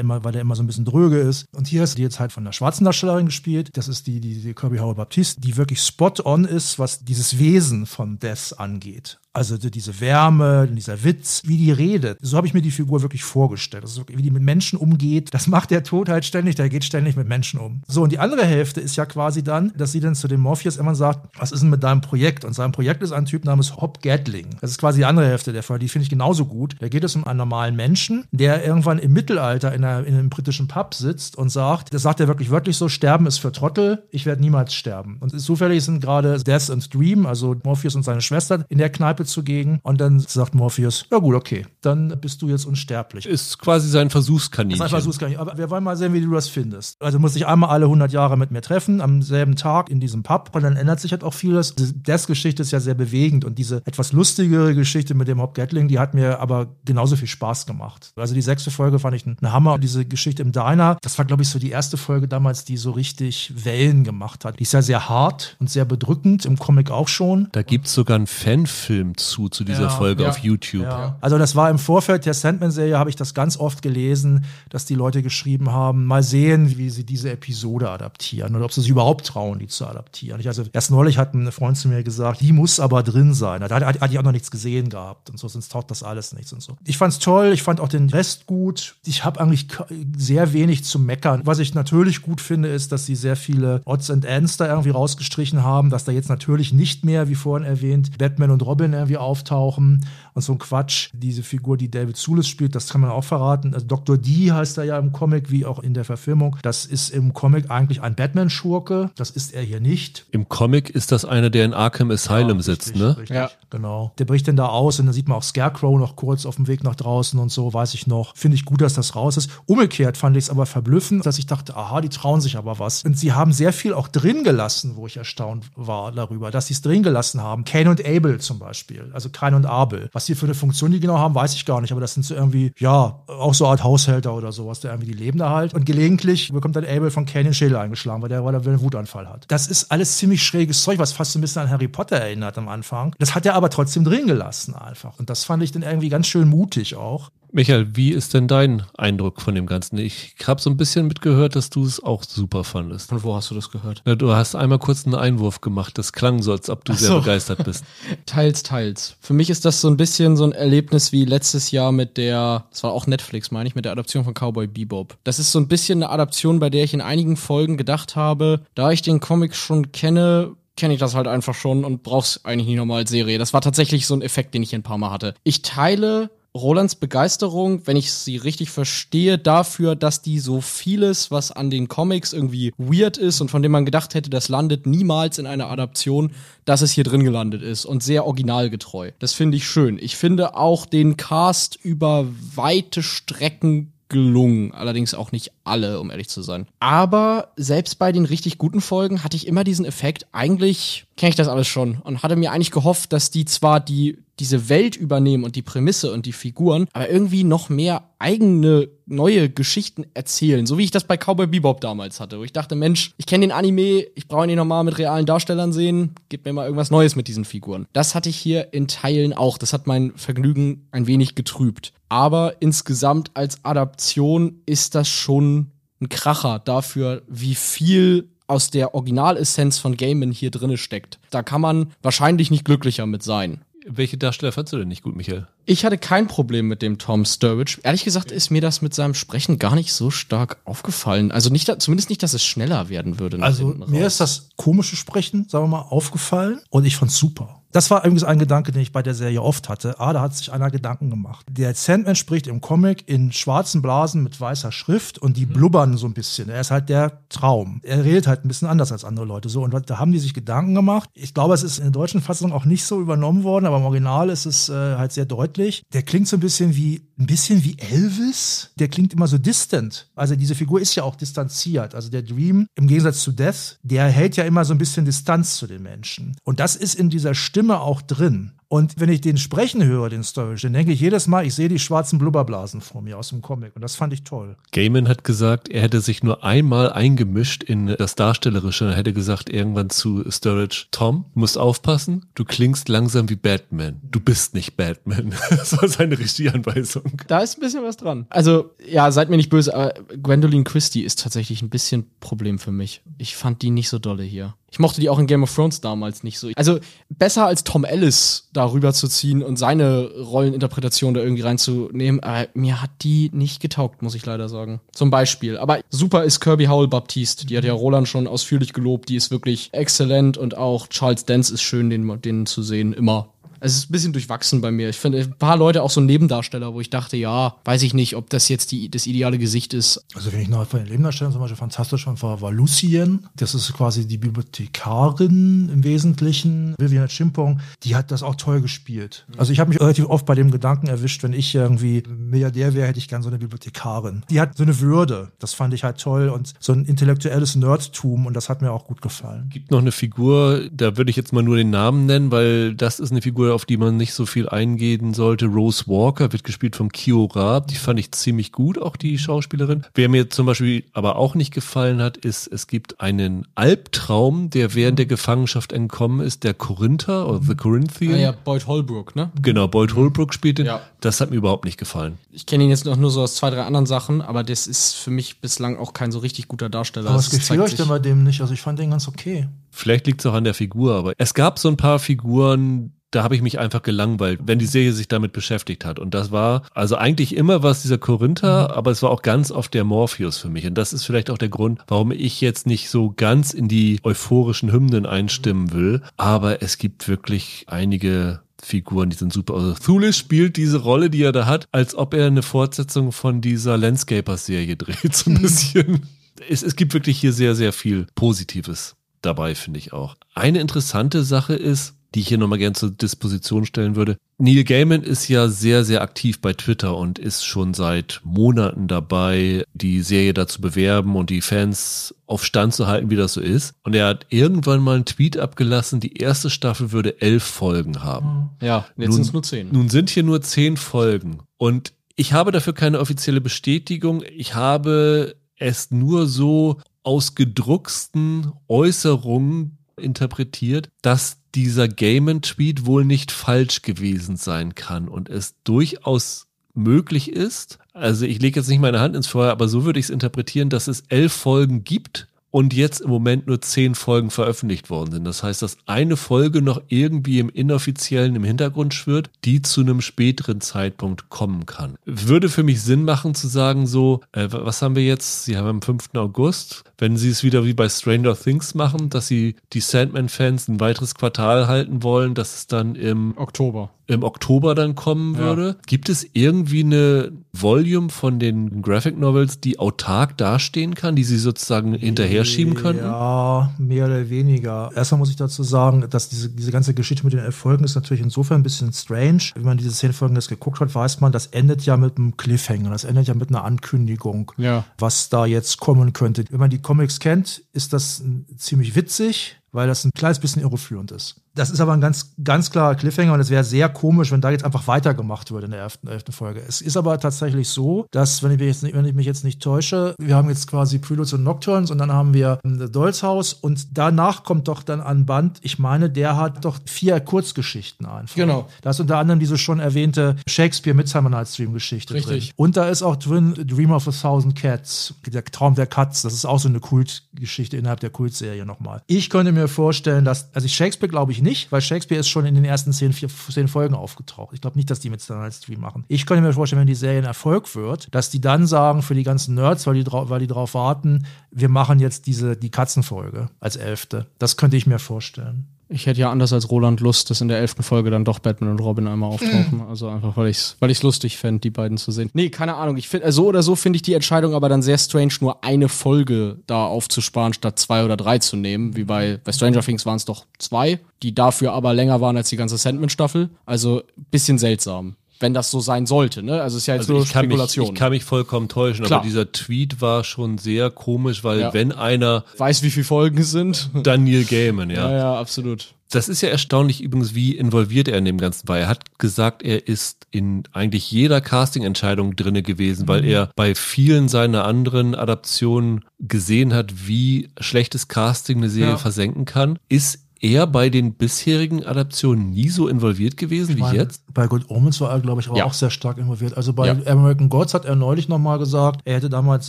immer, weil der immer so ein bisschen dröge ist. Und hier ist die jetzt halt von der schwarzen Darstellerin gespielt. Das ist die, die, die Kirby Howard Baptiste, die wirklich spot on ist, was dieses Wesen von Death angeht. Also diese Wärme, dieser Witz, wie die redet. So habe ich mir die Figur wirklich vorgestellt. Also wie die mit Menschen umgeht, das macht der Tod halt ständig, der geht ständig mit Menschen um. So, und die andere Hälfte ist ja quasi dann, dass sie dann zu dem Morpheus immer sagt, was ist denn mit deinem Projekt? Und sein Projekt ist ein Typ namens Hop Gatling. Das ist quasi die andere Hälfte der Fall, die finde ich genauso gut. Da geht es um einen normalen Menschen, der irgendwann im Mittelalter in, einer, in einem britischen Pub sitzt und sagt, das sagt er wirklich wörtlich so, sterben ist für Trottel, ich werde niemals sterben. Und zufällig sind gerade Death and Dream, also Morpheus und seine Schwester, in der Kneipe zugegen. Und dann sagt Morpheus, ja gut, okay, dann bist du jetzt unsterblich. Ist quasi sein Versuchskaninchen. Das ist ein Versuchskaninchen. Aber wir wollen mal sehen, wie du das findest. Also muss ich einmal alle 100 Jahre mit mir treffen, am selben Tag in diesem Pub. Und dann ändert sich halt auch vieles. Die Death-Geschichte ist ja sehr bewegend. Und diese etwas lustigere Geschichte mit dem Hop Gatling, die hat mir aber genauso viel Spaß gemacht. Also die sechste Folge fand ich ein Hammer. Diese Geschichte im Diner, das war, glaube ich, so die erste Folge damals, die so richtig Wellen gemacht hat. Die ist ja sehr hart und sehr bedrückend, im Comic auch schon. Da gibt es sogar einen Fanfilm zu, zu dieser ja, Folge ja, auf YouTube. Ja. Also das war im Vorfeld der Sandman-Serie, habe ich das ganz oft gelesen, dass die Leute geschrieben haben, mal sehen, wie sie diese Episode adaptieren oder ob sie sich überhaupt trauen, die zu adaptieren. Ich, also erst neulich hat ein Freund zu mir gesagt, die muss aber drin sein. Da hatte, hatte ich auch noch nichts gesehen gehabt und so, sonst taucht das alles nichts und so. Ich fand es toll, ich fand auch den Rest gut. Ich habe eigentlich sehr wenig zu meckern. Was ich natürlich gut finde, ist, dass sie sehr viele Odds and Ends da irgendwie rausgestrichen haben, dass da jetzt natürlich nicht mehr, wie vorhin erwähnt, Batman und Robin irgendwie auftauchen und so ein Quatsch. Diese Figur, die David Sulis spielt, das kann man auch verraten. Also Dr. D heißt er ja im Comic, wie auch in der Verfilmung. Das ist im Comic eigentlich ein Batman-Schurke. Das ist er hier nicht. Im Comic ist das einer, der in Arkham Asylum ja, sitzt, richtig, ne? Richtig, ja. genau. Der bricht dann da aus und dann sieht man auch Scarecrow noch kurz auf dem Weg nach draußen und so, weiß ich noch. Finde ich gut, dass das raus ist. Umgekehrt fand ich es aber verblüffend, dass ich dachte, aha, die trauen sich aber was. Und sie haben sehr viel auch drin gelassen, wo ich erstaunt war darüber, dass sie es drin gelassen haben. Cain und Abel zum Beispiel, also Cain und Abel. Was sie für eine Funktion die genau haben, weiß ich gar nicht, aber das sind so irgendwie, ja, auch so eine Art Haushälter oder sowas, der irgendwie die leben da halt. Und gelegentlich bekommt dann Abel von Cain den Schädel eingeschlagen, weil der, weil er einen Wutanfall hat. Das ist alles ziemlich schräges Zeug, was fast so ein bisschen an Harry Potter erinnert am Anfang. Das hat er aber trotzdem drin gelassen einfach. Und das fand ich dann irgendwie ganz schön mutig auch. Michael, wie ist denn dein Eindruck von dem Ganzen? Ich habe so ein bisschen mitgehört, dass du es auch super fandest. Von wo hast du das gehört? Na, du hast einmal kurz einen Einwurf gemacht. Das klang so, als ob du so. sehr begeistert bist. [LAUGHS] teils, teils. Für mich ist das so ein bisschen so ein Erlebnis wie letztes Jahr mit der, das war auch Netflix, meine ich, mit der Adaption von Cowboy Bebop. Das ist so ein bisschen eine Adaption, bei der ich in einigen Folgen gedacht habe, da ich den Comic schon kenne, kenne ich das halt einfach schon und brauch's eigentlich nicht nochmal als Serie. Das war tatsächlich so ein Effekt, den ich ein paar Mal hatte. Ich teile Rolands Begeisterung, wenn ich sie richtig verstehe, dafür, dass die so vieles, was an den Comics irgendwie weird ist und von dem man gedacht hätte, das landet niemals in einer Adaption, dass es hier drin gelandet ist und sehr originalgetreu. Das finde ich schön. Ich finde auch den Cast über weite Strecken gelungen. Allerdings auch nicht alle, um ehrlich zu sein. Aber selbst bei den richtig guten Folgen hatte ich immer diesen Effekt, eigentlich kenne ich das alles schon und hatte mir eigentlich gehofft, dass die zwar die diese Welt übernehmen und die Prämisse und die Figuren, aber irgendwie noch mehr eigene neue Geschichten erzählen, so wie ich das bei Cowboy Bebop damals hatte, wo ich dachte, Mensch, ich kenne den Anime, ich brauche ihn nochmal mit realen Darstellern sehen, gib mir mal irgendwas Neues mit diesen Figuren. Das hatte ich hier in Teilen auch, das hat mein Vergnügen ein wenig getrübt. Aber insgesamt als Adaption ist das schon ein Kracher dafür, wie viel aus der Originalessenz von Gaiman hier drinne steckt. Da kann man wahrscheinlich nicht glücklicher mit sein. Welche Darsteller fandst du denn nicht gut, Michael? Ich hatte kein Problem mit dem Tom Sturridge. Ehrlich gesagt ist mir das mit seinem Sprechen gar nicht so stark aufgefallen. Also nicht, zumindest nicht, dass es schneller werden würde. Also mir ist das komische Sprechen, sagen wir mal, aufgefallen und ich fand's super. Das war übrigens ein Gedanke, den ich bei der Serie oft hatte. Ah, da hat sich einer Gedanken gemacht. Der Sandman spricht im Comic in schwarzen Blasen mit weißer Schrift und die mhm. blubbern so ein bisschen. Er ist halt der Traum. Er redet halt ein bisschen anders als andere Leute. So, und da haben die sich Gedanken gemacht. Ich glaube, es ist in der deutschen Fassung auch nicht so übernommen worden, aber im Original ist es äh, halt sehr deutlich. Der klingt so ein bisschen wie ein bisschen wie Elvis. Der klingt immer so distant. Also diese Figur ist ja auch distanziert. Also der Dream, im Gegensatz zu Death, der hält ja immer so ein bisschen Distanz zu den Menschen. Und das ist in dieser Stimme Stimme auch drin. Und wenn ich den sprechen höre, den Sturridge, dann denke ich jedes Mal, ich sehe die schwarzen Blubberblasen vor mir aus dem Comic. Und das fand ich toll. Gaiman hat gesagt, er hätte sich nur einmal eingemischt in das Darstellerische. Er hätte gesagt irgendwann zu Sturridge, Tom, du musst aufpassen, du klingst langsam wie Batman. Du bist nicht Batman. [LAUGHS] das war seine richtige Anweisung. Da ist ein bisschen was dran. Also, ja, seid mir nicht böse, aber Gwendolyn Christie ist tatsächlich ein bisschen Problem für mich. Ich fand die nicht so dolle hier. Ich mochte die auch in Game of Thrones damals nicht so. Also besser als Tom Ellis da rüber zu ziehen und seine Rolleninterpretation da irgendwie reinzunehmen, aber mir hat die nicht getaugt, muss ich leider sagen. Zum Beispiel. Aber super ist Kirby Howell Baptiste. Die hat ja Roland schon ausführlich gelobt. Die ist wirklich exzellent und auch Charles Dance ist schön, den, den zu sehen. Immer es ist ein bisschen durchwachsen bei mir. Ich finde ein paar Leute auch so Nebendarsteller, wo ich dachte, ja, weiß ich nicht, ob das jetzt die, das ideale Gesicht ist. Also, wenn ich noch von den Nebendarstellern zum Beispiel fantastisch fand, war, war Lucien. Das ist quasi die Bibliothekarin im Wesentlichen. Vivian Chimpong, die hat das auch toll gespielt. Also, ich habe mich relativ oft bei dem Gedanken erwischt, wenn ich irgendwie Milliardär wäre, hätte ich gern so eine Bibliothekarin. Die hat so eine Würde. Das fand ich halt toll und so ein intellektuelles Nerdtum und das hat mir auch gut gefallen. Gibt noch eine Figur, da würde ich jetzt mal nur den Namen nennen, weil das ist eine Figur, auf die man nicht so viel eingehen sollte. Rose Walker wird gespielt von Kyo Ra. Die fand ich ziemlich gut, auch die Schauspielerin. Wer mir zum Beispiel aber auch nicht gefallen hat, ist, es gibt einen Albtraum, der während der Gefangenschaft entkommen ist, der Korinther oder The Corinthian. Ah ja, Boyd Holbrook, ne? Genau, Boyd Holbrook spielt den. Ja. Das hat mir überhaupt nicht gefallen. Ich kenne ihn jetzt noch nur so aus zwei, drei anderen Sachen, aber das ist für mich bislang auch kein so richtig guter Darsteller. Aber was Das gefiel euch denn bei dem nicht? Also, ich fand den ganz okay. Vielleicht liegt es auch an der Figur, aber es gab so ein paar Figuren, da habe ich mich einfach gelangweilt, wenn die Serie sich damit beschäftigt hat. Und das war also eigentlich immer was dieser Korinther, aber es war auch ganz oft der Morpheus für mich. Und das ist vielleicht auch der Grund, warum ich jetzt nicht so ganz in die euphorischen Hymnen einstimmen will. Aber es gibt wirklich einige Figuren, die sind super. Also Thulis spielt diese Rolle, die er da hat, als ob er eine Fortsetzung von dieser Landscapers-Serie dreht, so ein bisschen. Es, es gibt wirklich hier sehr, sehr viel Positives dabei, finde ich auch. Eine interessante Sache ist, die ich hier nochmal gern zur Disposition stellen würde. Neil Gaiman ist ja sehr, sehr aktiv bei Twitter und ist schon seit Monaten dabei, die Serie da zu bewerben und die Fans auf Stand zu halten, wie das so ist. Und er hat irgendwann mal einen Tweet abgelassen, die erste Staffel würde elf Folgen haben. Ja, jetzt sind es nur zehn. Nun sind hier nur zehn Folgen und ich habe dafür keine offizielle Bestätigung. Ich habe es nur so aus gedrucksten Äußerungen interpretiert, dass dieser Gaiman-Tweet wohl nicht falsch gewesen sein kann und es durchaus möglich ist. Also ich lege jetzt nicht meine Hand ins Feuer, aber so würde ich es interpretieren, dass es elf Folgen gibt und jetzt im Moment nur zehn Folgen veröffentlicht worden sind. Das heißt, dass eine Folge noch irgendwie im inoffiziellen im Hintergrund schwirrt, die zu einem späteren Zeitpunkt kommen kann. Würde für mich Sinn machen zu sagen, so, äh, was haben wir jetzt? Sie haben am 5. August. Wenn sie es wieder wie bei Stranger Things machen, dass sie die Sandman-Fans ein weiteres Quartal halten wollen, dass es dann im Oktober. Im Oktober dann kommen Ja. würde. Gibt es irgendwie eine Volume von den Graphic Novels, die autark dastehen kann, die sie sozusagen hinterher schieben könnten? Ja, mehr oder weniger. Erstmal muss ich dazu sagen, dass diese, diese ganze Geschichte mit den elf Folgen ist natürlich insofern ein bisschen strange. Wenn man diese zehn Folgen jetzt geguckt hat, weiß man, das endet ja mit einem Cliffhanger. Das endet ja mit einer Ankündigung, Ja. was da jetzt kommen könnte. Wenn man die Comics kennt, ist das ziemlich witzig, weil das ein kleines bisschen irreführend ist. Das ist aber ein ganz, ganz klarer Cliffhanger und es wäre sehr komisch, wenn da jetzt einfach weitergemacht würde in der elften, Folge. Es ist aber tatsächlich so, dass, wenn ich, mich jetzt nicht, wenn ich mich jetzt nicht täusche, wir haben jetzt quasi Preludes und Nocturnes und dann haben wir ähm, The Dolls House und danach kommt doch dann an Band, ich meine, der hat doch vier Kurzgeschichten einfach. Genau. Da ist unter anderem diese schon erwähnte Shakespeare Midsummer Night's Dream Geschichte Richtig. drin. Und da ist auch drin Dream of a Thousand Cats, der Traum der Katz. Das ist auch so eine Kultgeschichte innerhalb der Kultserie nochmal. Ich könnte mir vorstellen, dass, also Shakespeare glaube ich nicht, weil Shakespeare ist schon in den ersten zehn, vier, zehn Folgen aufgetaucht. Ich glaube nicht, dass die mit Star Night's Dream machen. Ich könnte mir vorstellen, wenn die Serie ein Erfolg wird, dass die dann sagen, für die ganzen Nerds, weil die, weil die drauf warten, wir machen jetzt diese, die Katzenfolge als elfte. Das könnte ich mir vorstellen. Ich hätte ja anders als Roland Lust, dass in der elften Folge dann doch Batman und Robin einmal auftauchen. Also einfach, weil ich es weil ich's lustig fände, die beiden zu sehen. Nee, keine Ahnung. Ich finde, so oder so finde ich die Entscheidung aber dann sehr strange, nur eine Folge da aufzusparen, statt zwei oder drei zu nehmen. Wie bei, bei Stranger Things waren es doch zwei, die dafür aber länger waren als die ganze Sandman-Staffel. Also bisschen seltsam. Wenn das so sein sollte. Ne? Also es ist ja jetzt Also nur ich kann, mich, Spekulation. ich kann mich vollkommen täuschen, Klar. aber dieser Tweet war schon sehr komisch, weil Ja. wenn einer Weiß, wie viele Folgen es sind. dann Neil Gaiman, ja. ja, ja, absolut. Das ist ja erstaunlich übrigens, wie involviert er in dem Ganzen war. Er hat gesagt, er ist in eigentlich jeder Casting-Entscheidung drinne gewesen, weil er bei vielen seiner anderen Adaptionen gesehen hat, wie schlechtes Casting eine Serie Ja. versenken kann. Ist er bei den bisherigen Adaptionen nie so involviert gewesen wie Ich meine, jetzt? Bei Good Omens war er, glaube ich, aber Ja. auch sehr stark involviert. Also bei Ja. American Gods hat er neulich nochmal gesagt, er hätte damals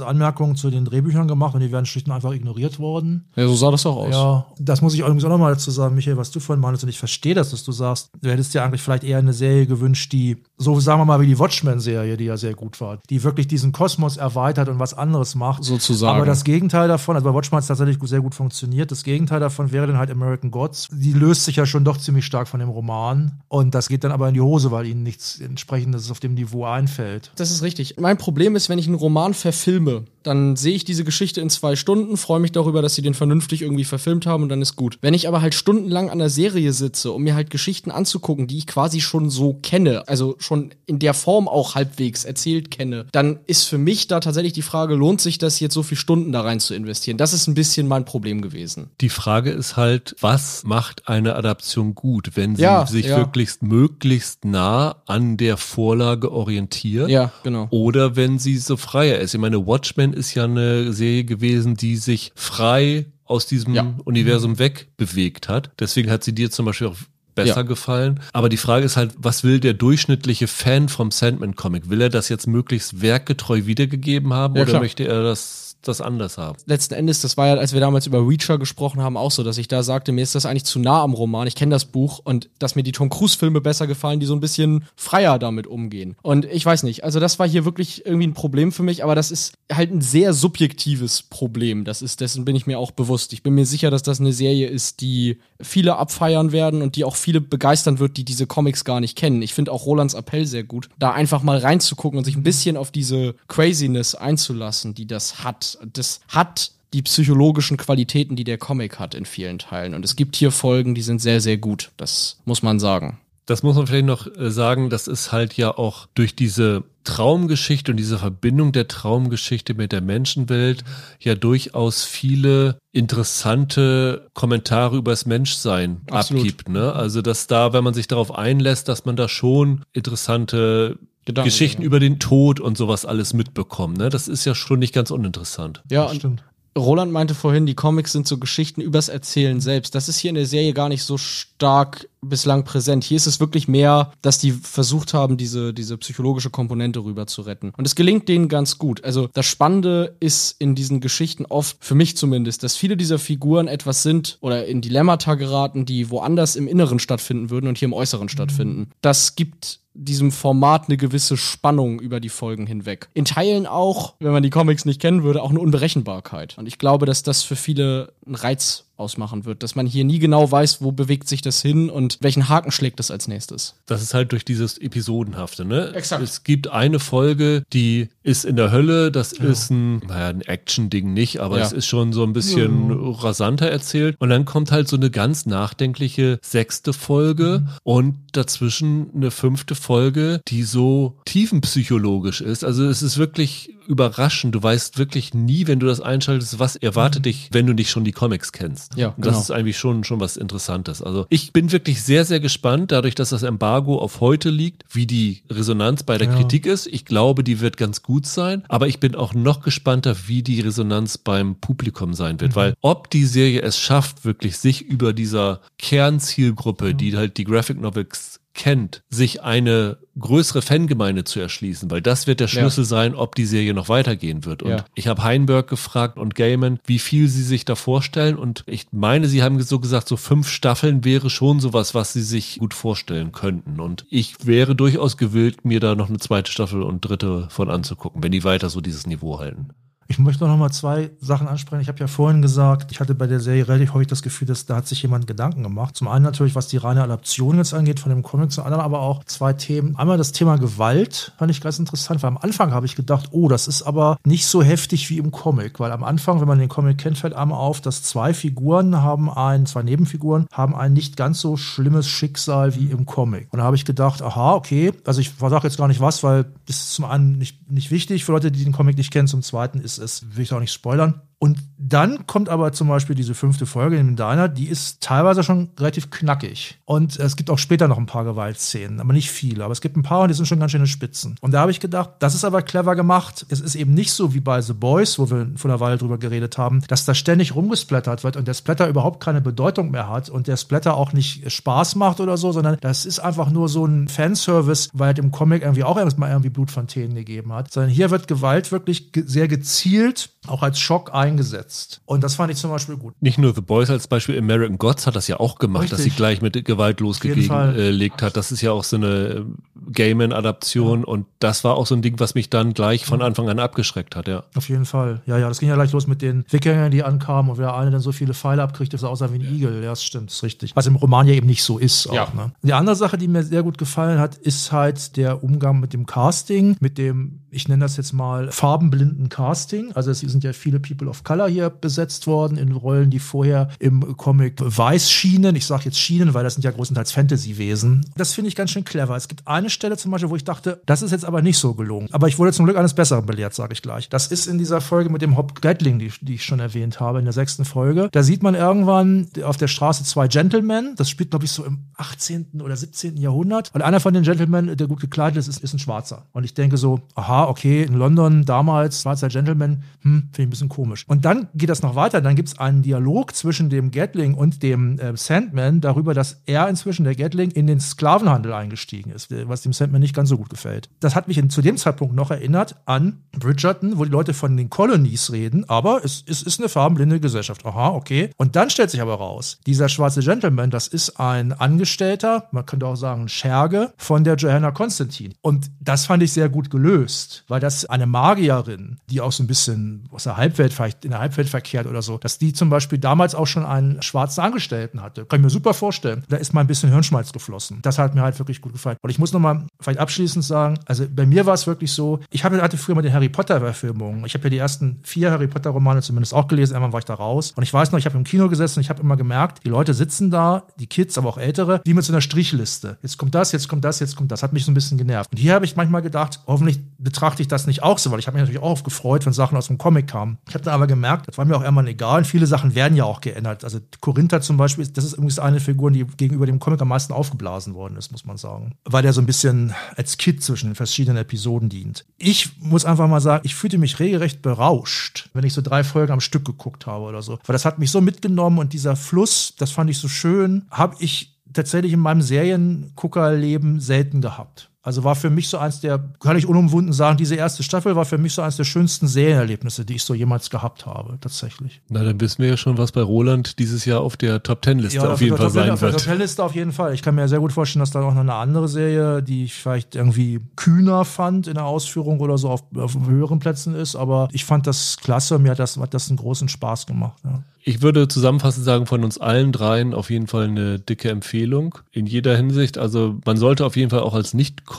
Anmerkungen zu den Drehbüchern gemacht und die wären schlicht und einfach ignoriert worden. Ja, so sah das auch aus. Ja, das muss ich übrigens auch nochmal dazu sagen, Michael, was du vorhin meinst, und ich verstehe das, dass du sagst, du hättest dir eigentlich vielleicht eher eine Serie gewünscht, die, so sagen wir mal, wie die Watchmen-Serie, die ja sehr gut war, die wirklich diesen Kosmos erweitert und was anderes macht. Sozusagen. Aber das Gegenteil davon, also bei Watchmen hat es tatsächlich sehr gut funktioniert, das Gegenteil davon wäre dann halt American Gods. Die löst sich ja schon doch ziemlich stark von dem Roman und das geht dann aber in die Hose, weil ihnen nichts entsprechendes auf dem Niveau einfällt. Das ist richtig. Mein Problem ist, wenn ich einen Roman verfilme, dann sehe ich diese Geschichte in zwei Stunden, freue mich darüber, dass sie den vernünftig irgendwie verfilmt haben und dann ist gut. Wenn ich aber halt stundenlang an der Serie sitze, um mir halt Geschichten anzugucken, die ich quasi schon so kenne, also schon in der Form auch halbwegs erzählt kenne, dann ist für mich da tatsächlich die Frage, lohnt sich das jetzt so viele Stunden da rein zu investieren? Das ist ein bisschen mein Problem gewesen. Die Frage ist halt, was macht eine Adaption gut, wenn sie Ja, sich ja. wirklich möglichst nah an der Vorlage orientiert? Ja, genau. Oder wenn sie so freier ist. Ich meine, Watchmen ist ja eine Serie gewesen, die sich frei aus diesem Ja. Universum wegbewegt hat. Deswegen hat sie dir zum Beispiel auch besser Ja. gefallen. Aber die Frage ist halt, was will der durchschnittliche Fan vom Sandman-Comic? Will er das jetzt möglichst werkgetreu wiedergegeben haben Ja, oder klar. möchte er das, das anders haben? letzten Endes, das war ja, als wir damals über Reacher gesprochen haben, auch so, dass ich da sagte, mir ist das eigentlich zu nah am Roman. Ich kenne das Buch und dass mir die Tom Cruise-Filme besser gefallen, die so ein bisschen freier damit umgehen. Und ich weiß nicht, also das war hier wirklich irgendwie ein Problem für mich, aber das ist halt ein sehr subjektives Problem. Das ist, dessen bin ich mir auch bewusst. Ich bin mir sicher, dass das eine Serie ist, die viele abfeiern werden und die auch viele begeistern wird, die diese Comics gar nicht kennen. Ich finde auch Rolands Appell sehr gut, da einfach mal reinzugucken und sich ein bisschen auf diese Craziness einzulassen, die das hat. Das hat die psychologischen Qualitäten, die der Comic hat in vielen Teilen. Und es gibt hier Folgen, die sind sehr, sehr gut. Das muss man sagen. Das muss man vielleicht noch äh, sagen, das ist halt ja auch durch diese Traumgeschichte und diese Verbindung der Traumgeschichte mit der Menschenwelt ja durchaus viele interessante Kommentare übers Menschsein Absolut. abgibt. Ne? Also dass da, wenn man sich darauf einlässt, dass man da schon interessante Gedanken, Geschichten ja. über den Tod und sowas alles mitbekommt. Ne? Das ist ja schon nicht ganz uninteressant. Ja, Das stimmt. Roland meinte vorhin, die Comics sind so Geschichten übers Erzählen selbst. Das ist hier in der Serie gar nicht so stark bislang präsent. Hier ist es wirklich mehr, dass die versucht haben, diese, diese psychologische Komponente rüber zu retten. Und es gelingt denen ganz gut. Also das Spannende ist in diesen Geschichten oft, für mich zumindest, dass viele dieser Figuren etwas sind oder in Dilemmata geraten, die woanders im Inneren stattfinden würden und hier im Äußeren stattfinden. Das gibt diesem Format eine gewisse Spannung über die Folgen hinweg. In Teilen auch, wenn man die Comics nicht kennen würde, auch eine Unberechenbarkeit. Und ich glaube, dass das für viele einen Reiz ausmachen wird, dass man hier nie genau weiß, wo bewegt sich das hin und welchen Haken schlägt es als nächstes. Das ist halt durch dieses Episodenhafte, ne? Exakt. Es gibt eine Folge, die ist in der Hölle, das ist ein, naja, ein Action-Ding nicht, aber Ja. es ist schon so ein bisschen rasanter erzählt. Und dann kommt halt so eine ganz nachdenkliche sechste Folge und dazwischen eine fünfte Folge, die so tiefenpsychologisch ist. Also es ist wirklich überraschend. Du weißt wirklich nie, wenn du das einschaltest, was erwartet dich, wenn du nicht schon die Comics kennst. Ja, Und das genau. ist eigentlich schon, schon was Interessantes. Also ich bin wirklich sehr, sehr gespannt, dadurch, dass das Embargo auf heute liegt, wie die Resonanz bei der Ja. Kritik ist. Ich glaube, die wird ganz gut sein, aber ich bin auch noch gespannter, wie die Resonanz beim Publikum sein wird, weil ob die Serie es schafft, wirklich sich über dieser Kernzielgruppe, die halt die Graphic Novels kennt, sich eine größere Fangemeinde zu erschließen, weil das wird der Ja. Schlüssel sein, ob die Serie noch weitergehen wird. Und Ja. ich habe Heinberg gefragt und Gaiman, wie viel sie sich da vorstellen. Und ich meine, sie haben so gesagt, so fünf Staffeln wäre schon sowas, was sie sich gut vorstellen könnten. Und ich wäre durchaus gewillt, mir da noch eine zweite Staffel und dritte von anzugucken, wenn die weiter so dieses Niveau halten. Ich möchte noch mal zwei Sachen ansprechen. Ich habe ja vorhin gesagt, ich hatte bei der Serie relativ häufig das Gefühl, dass da hat sich jemand Gedanken gemacht. Zum einen natürlich, was die reine Adaption jetzt angeht von dem Comic, zum anderen aber auch zwei Themen. Einmal das Thema Gewalt fand ich ganz interessant, weil am Anfang habe ich gedacht, oh, das ist aber nicht so heftig wie im Comic, weil am Anfang, wenn man den Comic kennt, fällt einem auf, dass zwei Figuren haben ein, zwei Nebenfiguren haben ein nicht ganz so schlimmes Schicksal wie im Comic. Und da habe ich gedacht, aha, okay, also ich sage jetzt gar nicht was, weil das ist zum einen nicht, nicht wichtig für Leute, die den Comic nicht kennen, zum zweiten ist es, will ich auch nicht spoilern, und dann kommt aber zum Beispiel diese fünfte Folge in dem Diner, die ist teilweise schon relativ knackig. Und es gibt auch später noch ein paar Gewaltszenen, aber nicht viele. Aber es gibt ein paar und die sind schon ganz schöne Spitzen. Und da habe ich gedacht, das ist aber clever gemacht. Es ist eben nicht so wie bei The Boys, wo wir vor einer Weile drüber geredet haben, dass da ständig rumgesplattert wird und der Splatter überhaupt keine Bedeutung mehr hat und der Splatter auch nicht Spaß macht oder so, sondern das ist einfach nur so ein Fanservice, weil es im Comic irgendwie auch erstmal irgendwie Blutfontänen gegeben hat. Sondern hier wird Gewalt wirklich sehr gezielt auch als Schock eingesetzt. Und das fand ich zum Beispiel gut. Nicht nur The Boys als Beispiel, American Gods hat das ja auch gemacht, Richtig. dass sie gleich mit Gewalt losgelegt äh, hat. Das ist ja auch so eine äh, Gaiman-Adaption ja. und das war auch so ein Ding, was mich dann gleich von Anfang an abgeschreckt hat, ja. Auf jeden Fall. Ja, ja, das ging ja gleich los mit den Wikingern, die ankamen und wer eine dann so viele Pfeile abkriegt, das aussah wie ein Igel. Ja, das stimmt, das ist richtig. Was im Roman ja eben nicht so ist. Auch, ja. ne? Die andere Sache, die mir sehr gut gefallen hat, ist halt der Umgang mit dem Casting, mit dem, ich nenne das jetzt mal, farbenblinden Casting. Also es sind ja viele People of Color hier besetzt worden in Rollen, die vorher im Comic weiß schienen. Ich sage jetzt schienen, weil das sind ja größtenteils Fantasy-Wesen. Das finde ich ganz schön clever. Es gibt eine Stelle zum Beispiel, wo ich dachte, das ist jetzt aber nicht so gelungen. Aber ich wurde zum Glück eines Besseren belehrt, sage ich gleich. Das ist in dieser Folge mit dem Hop Gatling, die, die, ich schon erwähnt habe, in der sechsten Folge. Da sieht man irgendwann auf der Straße zwei Gentlemen. Das spielt, glaube ich, so im 18. oder 17. Jahrhundert. Und einer von den Gentlemen, der gut gekleidet ist, ist, ist ein Schwarzer. Und ich denke so, aha, okay, in London damals, schwarzer Gentleman, hm, finde ich ein bisschen komisch. Und dann geht das noch weiter. Dann gibt es einen Dialog zwischen dem Gatling und dem äh, Sandman darüber, dass er inzwischen, der Gatling, in den Sklavenhandel eingestiegen ist, was dem Sandman nicht ganz so gut gefällt. Das hat mich in, zu dem Zeitpunkt noch erinnert an Bridgerton, wo die Leute von den Colonies reden, aber es, es ist eine farbenblinde Gesellschaft. Aha, okay. Und dann stellt sich aber raus, dieser schwarze Gentleman, das ist ein Angestellter, man könnte auch sagen Scherge von der Johanna Constantine. Und das fand ich sehr gut gelöst, weil das eine Magierin, die auch so ein bisschen aus der Halbwelt, vielleicht in der Halbwelt verkehrt oder so, dass die zum Beispiel damals auch schon einen schwarzen Angestellten hatte. Kann ich mir super vorstellen. Da ist mal ein bisschen Hirnschmalz geflossen. Das hat mir halt wirklich gut gefallen. Und ich muss nochmal vielleicht abschließend sagen, also bei mir war es wirklich so, ich hatte früher mal die Harry Potter-Verfilmungen. Ich habe ja die ersten vier Harry Potter-Romane zumindest auch gelesen. Irgendwann war ich da raus. Und ich weiß noch, ich habe im Kino gesessen und ich habe immer gemerkt, die Leute sitzen da, die Kids, aber auch Ältere, wie mit so einer Strichliste. Jetzt kommt das, jetzt kommt das, jetzt kommt das. Hat mich so ein bisschen genervt. Und hier habe ich manchmal gedacht, hoffentlich betrachte ich das nicht auch so, weil ich habe mich natürlich auch gefreut, wenn Sachen aus dem Comic kamen. Ich habe dann aber gemerkt, das war mir auch irgendwann egal. Und viele Sachen werden ja auch geändert. Also Korinther zum Beispiel, das ist übrigens eine Figur, die gegenüber dem Comic am meisten aufgeblasen worden ist, muss man sagen. Weil der so ein bisschen als Kit zwischen den verschiedenen Episoden dient. Ich muss einfach mal sagen, ich fühlte mich regelrecht berauscht, wenn ich so drei Folgen am Stück geguckt habe oder so. Weil das hat mich so mitgenommen und dieser Fluss, das fand ich so schön, habe ich tatsächlich in meinem Serienguckerleben selten gehabt. Also war für mich so eins der, kann ich unumwunden sagen, diese erste Staffel war für mich so eins der schönsten Serienerlebnisse, die ich so jemals gehabt habe, tatsächlich. Na, dann wissen wir ja schon, was bei Roland dieses Jahr auf der Top Ten Liste ja, auf jeden Fall Top sein wird. Auf der Top Ten Liste auf jeden Fall. Ich kann mir sehr gut vorstellen, dass da auch noch eine andere Serie, die ich vielleicht irgendwie kühner fand in der Ausführung oder so auf, auf höheren Plätzen ist, aber ich fand das klasse, mir hat das, hat das einen großen Spaß gemacht. Ja. Ich würde zusammenfassend sagen, von uns allen dreien auf jeden Fall eine dicke Empfehlung in jeder Hinsicht. Also man sollte auf jeden Fall auch als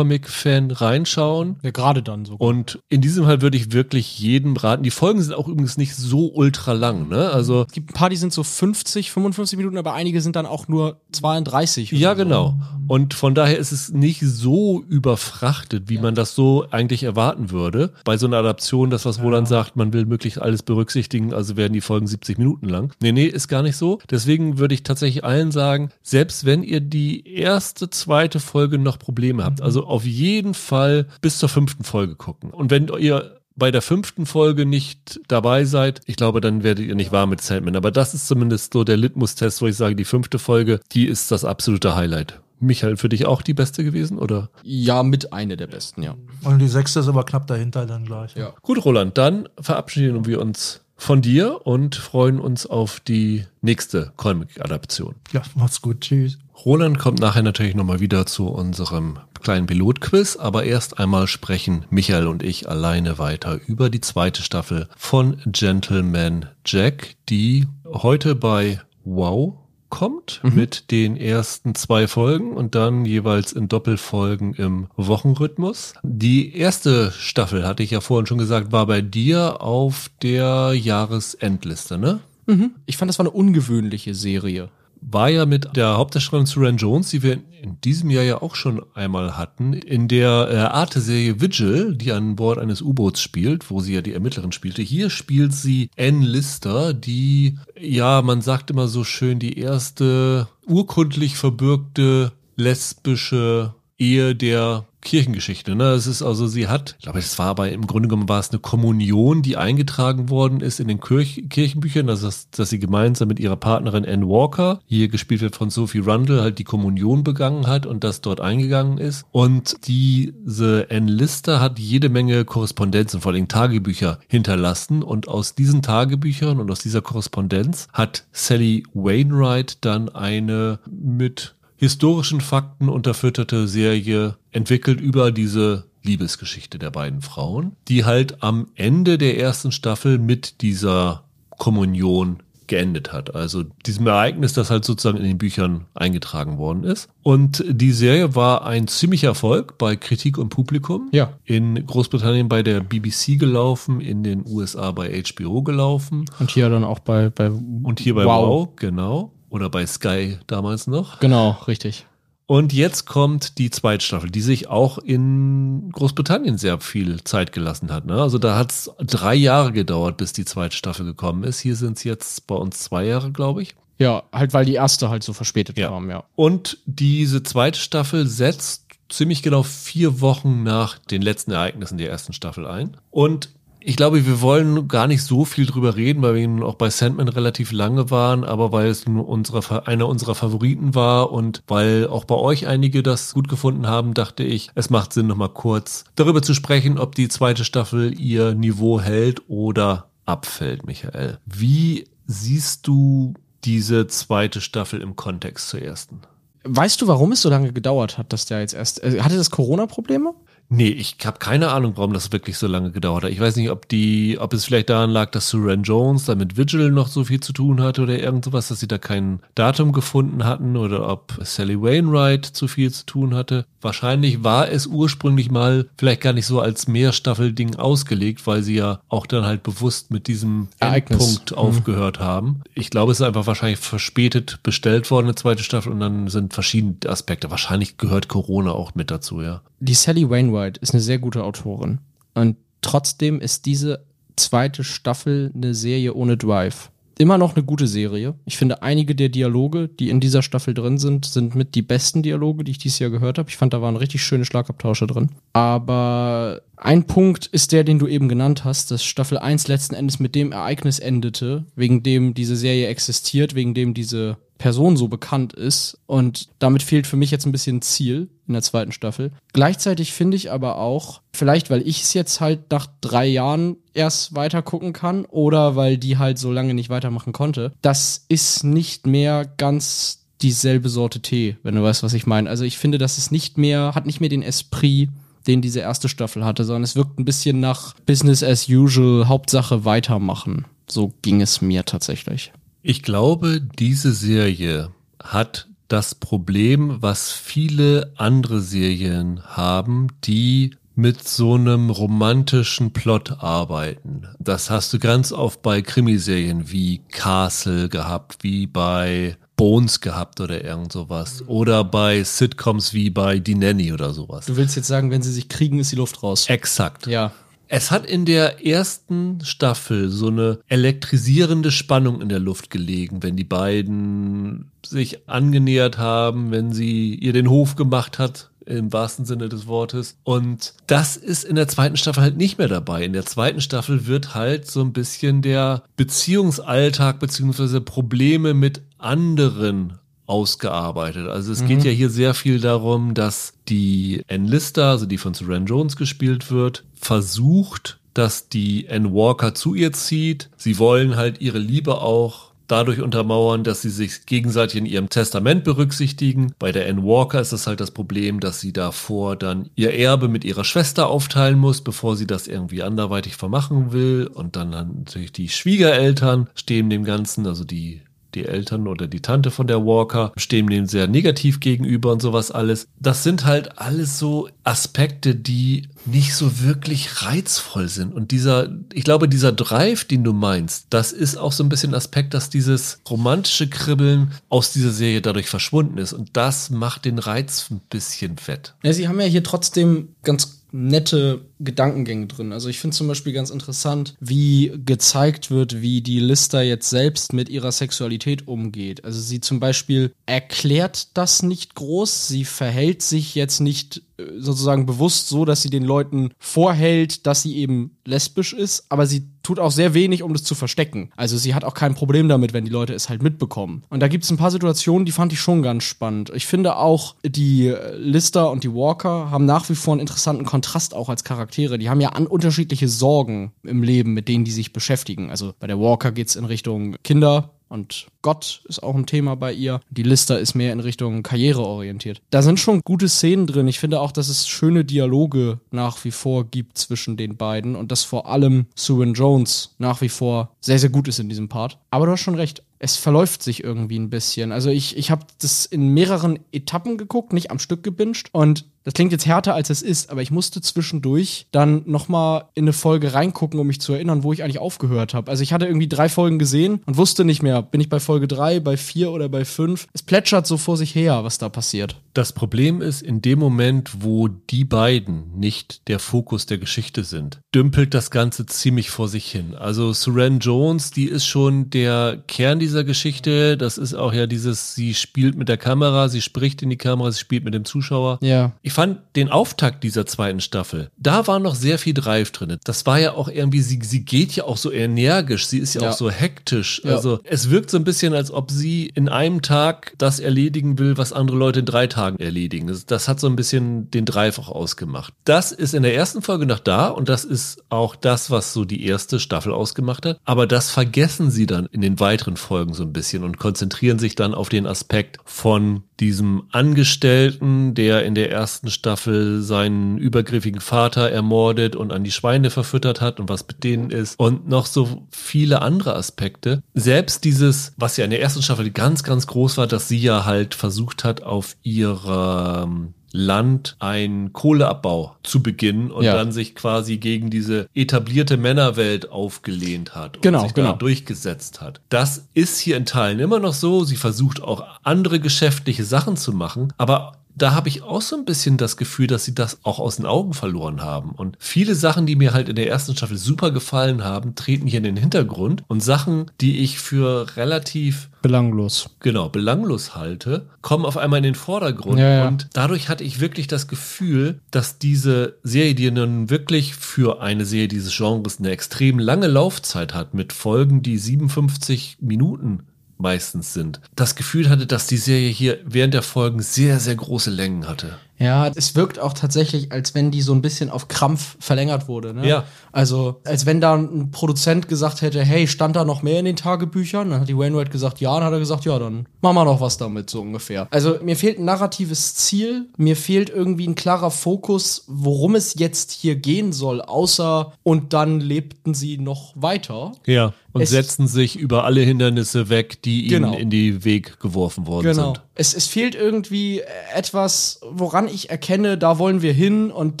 Nicht-Comic-Fan reinschauen. Ja, gerade dann so. Und in diesem Fall würde ich wirklich jedem raten. Die Folgen sind auch übrigens nicht so ultra lang. Ne? Also es gibt ein paar, die sind so 50, 55 Minuten, aber einige sind dann auch nur 32. Ja, so. genau. Und von daher ist es nicht so überfrachtet, wie ja. man das so eigentlich erwarten würde. Bei so einer Adaption, das was Roland sagt, man will möglichst alles berücksichtigen, also werden die Folgen 70 Minuten Minuten lang. Nee, nee, ist gar nicht so. Deswegen würde ich tatsächlich allen sagen, selbst wenn ihr die erste, zweite Folge noch Probleme habt, also auf jeden Fall bis zur fünften Folge gucken. Und wenn ihr bei der fünften Folge nicht dabei seid, ich glaube, dann werdet ihr nicht warm mit Sandman. Aber das ist zumindest so der Litmus-Test, wo ich sage, die fünfte Folge, die ist das absolute Highlight. Michael, für dich auch die beste gewesen, oder? Ja, mit eine der besten, ja. Und die sechste ist aber knapp dahinter dann gleich. Ja. Gut, Roland, dann verabschieden wir uns von dir und freuen uns auf die nächste Comic-Adaption. Ja, macht's gut. Tschüss. Roland kommt nachher natürlich nochmal wieder zu unserem kleinen Pilotquiz, aber erst einmal sprechen Michael und ich alleine weiter über die zweite Staffel von Gentleman Jack, die heute bei Wow kommt mhm. mit den ersten zwei Folgen und dann jeweils in Doppelfolgen im Wochenrhythmus. Die erste Staffel, hatte ich ja vorhin schon gesagt, war bei dir auf der Jahresendliste, ne? Mhm. Ich fand, das war eine ungewöhnliche Serie war ja mit der Hauptdarstellerin Suran Jones, die wir in diesem Jahr ja auch schon einmal hatten, in der äh, Arte-Serie Vigil, die an Bord eines U-Boots spielt, wo sie ja die Ermittlerin spielte. Hier spielt sie Ann Lister, die, ja, man sagt immer so schön, die erste urkundlich verbürgte lesbische Ehe der Kirchengeschichte. Ne? Es ist also, sie hat, ich glaube, es war aber im Grunde genommen war es eine Kommunion, die eingetragen worden ist in den Kirch Kirchenbüchern, also dass, dass sie gemeinsam mit ihrer Partnerin Anne Walker, hier gespielt wird von Sophie Rundle, halt die Kommunion begangen hat und das dort eingegangen ist. Und diese Anne Lister hat jede Menge Korrespondenzen, vor allem Tagebücher hinterlassen. Und aus diesen Tagebüchern und aus dieser Korrespondenz hat Sally Wainwright dann eine mit historischen Fakten unterfütterte Serie entwickelt über diese Liebesgeschichte der beiden Frauen, die halt am Ende der ersten Staffel mit dieser Kommunion geendet hat. Also diesem Ereignis, das halt sozusagen in den Büchern eingetragen worden ist. Und die Serie war ein ziemlicher Erfolg bei Kritik und Publikum. Ja. In Großbritannien bei der BBC gelaufen, in den USA bei HBO gelaufen. Und hier dann auch bei, bei Und hier bei wow, wow genau. Oder bei Sky damals noch. Genau, richtig. Und jetzt kommt die zweite Staffel, die sich auch in Großbritannien sehr viel Zeit gelassen hat. Ne? Also da hat es drei Jahre gedauert, bis die zweite Staffel gekommen ist. Hier sind es jetzt bei uns zwei Jahre, glaube ich. Ja, halt weil die erste halt so verspätet ja. kam, ja. Und diese zweite Staffel setzt ziemlich genau vier Wochen nach den letzten Ereignissen der ersten Staffel ein. Und ich glaube, wir wollen gar nicht so viel drüber reden, weil wir auch bei Sandman relativ lange waren, aber weil es unsere, einer unserer Favoriten war und weil auch bei euch einige das gut gefunden haben, dachte ich, es macht Sinn, nochmal kurz darüber zu sprechen, ob die zweite Staffel ihr Niveau hält oder abfällt, Michael. Wie siehst du diese zweite Staffel im Kontext zur ersten? Weißt du, warum es so lange gedauert hat, dass der jetzt erst. Äh, hatte das Corona-Probleme? Nee, ich habe keine Ahnung, warum das wirklich so lange gedauert hat. Ich weiß nicht, ob die, ob es vielleicht daran lag, dass Suran Jones da mit Vigil noch so viel zu tun hatte oder irgend sowas, dass sie da kein Datum gefunden hatten oder ob Sally Wainwright zu viel zu tun hatte. Wahrscheinlich war es ursprünglich mal vielleicht gar nicht so als Mehrstaffelding ausgelegt, weil sie ja auch dann halt bewusst mit diesem Ereignis. Endpunkt mhm. aufgehört haben. Ich glaube, es ist einfach wahrscheinlich verspätet bestellt worden, eine zweite Staffel, und dann sind verschiedene Aspekte. Wahrscheinlich gehört Corona auch mit dazu, ja. Die Sally Wainwright ist eine sehr gute Autorin. Und trotzdem ist diese zweite Staffel eine Serie ohne Drive immer noch eine gute Serie. Ich finde, einige der Dialoge, die in dieser Staffel drin sind, sind mit die besten Dialoge, die ich dieses Jahr gehört habe. Ich fand, da waren richtig schöne Schlagabtausche drin. Aber ein Punkt ist der, den du eben genannt hast, dass Staffel 1 letzten Endes mit dem Ereignis endete, wegen dem diese Serie existiert, wegen dem diese Person so bekannt ist. Und damit fehlt für mich jetzt ein bisschen Ziel in der zweiten Staffel. Gleichzeitig finde ich aber auch, vielleicht weil ich es jetzt halt nach drei Jahren erst weiter gucken kann oder weil die halt so lange nicht weitermachen konnte, das ist nicht mehr ganz dieselbe Sorte Tee, wenn du weißt, was ich meine. Also ich finde, das ist nicht mehr, hat nicht mehr den Esprit, den diese erste Staffel hatte, sondern es wirkt ein bisschen nach Business as usual, Hauptsache weitermachen. So ging es mir tatsächlich. Ich glaube, diese Serie hat das Problem, was viele andere Serien haben, die mit so einem romantischen Plot arbeiten. Das hast du ganz oft bei Krimiserien wie Castle gehabt, wie bei Bones gehabt oder irgend sowas. Oder bei Sitcoms wie bei Die Nanny oder sowas. Du willst jetzt sagen, wenn sie sich kriegen, ist die Luft raus. Exakt. Ja. Es hat in der ersten Staffel so eine elektrisierende Spannung in der Luft gelegen, wenn die beiden sich angenähert haben, wenn sie ihr den Hof gemacht hat, im wahrsten Sinne des Wortes. Und das ist in der zweiten Staffel halt nicht mehr dabei. In der zweiten Staffel wird halt so ein bisschen der Beziehungsalltag beziehungsweise Probleme mit anderen ausgearbeitet. Also es mhm. geht ja hier sehr viel darum, dass die Enlister, also die von Suran Jones gespielt wird, versucht, dass die Ann Walker zu ihr zieht. Sie wollen halt ihre Liebe auch dadurch untermauern, dass sie sich gegenseitig in ihrem Testament berücksichtigen. Bei der Anne Walker ist das halt das Problem, dass sie davor dann ihr Erbe mit ihrer Schwester aufteilen muss, bevor sie das irgendwie anderweitig vermachen will. Und dann natürlich die Schwiegereltern stehen dem Ganzen, also die die Eltern oder die Tante von der Walker stehen dem sehr negativ gegenüber und sowas alles. Das sind halt alles so Aspekte, die nicht so wirklich reizvoll sind. Und dieser, ich glaube, dieser Drive, den du meinst, das ist auch so ein bisschen Aspekt, dass dieses romantische Kribbeln aus dieser Serie dadurch verschwunden ist. Und das macht den Reiz ein bisschen fett. Ja, sie haben ja hier trotzdem ganz nette Gedankengänge drin. Also ich finde zum Beispiel ganz interessant, wie gezeigt wird, wie die Lister jetzt selbst mit ihrer Sexualität umgeht. Also sie zum Beispiel erklärt das nicht groß, sie verhält sich jetzt nicht sozusagen bewusst so, dass sie den Leuten vorhält, dass sie eben lesbisch ist, aber sie tut auch sehr wenig, um das zu verstecken. Also sie hat auch kein Problem damit, wenn die Leute es halt mitbekommen. Und da gibt es ein paar Situationen, die fand ich schon ganz spannend. Ich finde auch, die Lister und die Walker haben nach wie vor einen interessanten Kontrast auch als Charaktere. Die haben ja an unterschiedliche Sorgen im Leben, mit denen die sich beschäftigen. Also bei der Walker geht es in Richtung Kinder, und Gott ist auch ein Thema bei ihr. Die Lister ist mehr in Richtung Karriere orientiert. Da sind schon gute Szenen drin. Ich finde auch, dass es schöne Dialoge nach wie vor gibt zwischen den beiden und dass vor allem Susan Jones nach wie vor sehr, sehr gut ist in diesem Part. Aber du hast schon recht es verläuft sich irgendwie ein bisschen. Also ich, ich habe das in mehreren Etappen geguckt, nicht am Stück gebinged. Und das klingt jetzt härter, als es ist, aber ich musste zwischendurch dann nochmal in eine Folge reingucken, um mich zu erinnern, wo ich eigentlich aufgehört habe. Also ich hatte irgendwie drei Folgen gesehen und wusste nicht mehr, bin ich bei Folge drei, bei vier oder bei fünf. Es plätschert so vor sich her, was da passiert. Das Problem ist, in dem Moment, wo die beiden nicht der Fokus der Geschichte sind, dümpelt das Ganze ziemlich vor sich hin. Also Suran Jones, die ist schon der Kern dieser Geschichte. Das ist auch ja dieses, sie spielt mit der Kamera, sie spricht in die Kamera, sie spielt mit dem Zuschauer. Ja. Ich fand den Auftakt dieser zweiten Staffel, da war noch sehr viel Drive drin. Das war ja auch irgendwie, sie, sie geht ja auch so energisch, sie ist ja, ja. auch so hektisch. Ja. Also es wirkt so ein bisschen, als ob sie in einem Tag das erledigen will, was andere Leute in drei Tagen erledigen. Das, das hat so ein bisschen den Drive auch ausgemacht. Das ist in der ersten Folge noch da und das ist auch das, was so die erste Staffel ausgemacht hat. Aber das vergessen sie dann in den weiteren Folgen so ein bisschen und konzentrieren sich dann auf den Aspekt von diesem Angestellten, der in der ersten Staffel seinen übergriffigen Vater ermordet und an die Schweine verfüttert hat und was mit denen ist und noch so viele andere Aspekte. Selbst dieses, was ja in der ersten Staffel ganz, ganz groß war, dass sie ja halt versucht hat, auf ihrer Land einen Kohleabbau zu beginnen und ja. dann sich quasi gegen diese etablierte Männerwelt aufgelehnt hat und genau, sich genau. durchgesetzt hat. Das ist hier in Teilen immer noch so. Sie versucht auch andere geschäftliche Sachen zu machen, aber da habe ich auch so ein bisschen das Gefühl, dass sie das auch aus den Augen verloren haben. Und viele Sachen, die mir halt in der ersten Staffel super gefallen haben, treten hier in den Hintergrund. Und Sachen, die ich für relativ belanglos. Genau, belanglos halte, kommen auf einmal in den Vordergrund. Ja, ja. Und dadurch hatte ich wirklich das Gefühl, dass diese Serie, die nun wirklich für eine Serie dieses Genres eine extrem lange Laufzeit hat, mit Folgen, die 57 Minuten meistens sind, das Gefühl hatte, dass die Serie hier während der Folgen sehr, sehr große Längen hatte. Ja, es wirkt auch tatsächlich, als wenn die so ein bisschen auf Krampf verlängert wurde. Ne? Ja. Also, als wenn da ein Produzent gesagt hätte, hey, stand da noch mehr in den Tagebüchern? Dann hat die Wainwright gesagt, ja, dann hat er gesagt, ja, dann machen wir noch was damit, so ungefähr. Also, mir fehlt ein narratives Ziel, mir fehlt irgendwie ein klarer Fokus, worum es jetzt hier gehen soll, außer und dann lebten sie noch weiter. Ja. Und es setzen sich über alle Hindernisse weg, die genau. ihnen in die Weg geworfen worden genau. sind. Es, es fehlt irgendwie etwas, woran ich erkenne, da wollen wir hin und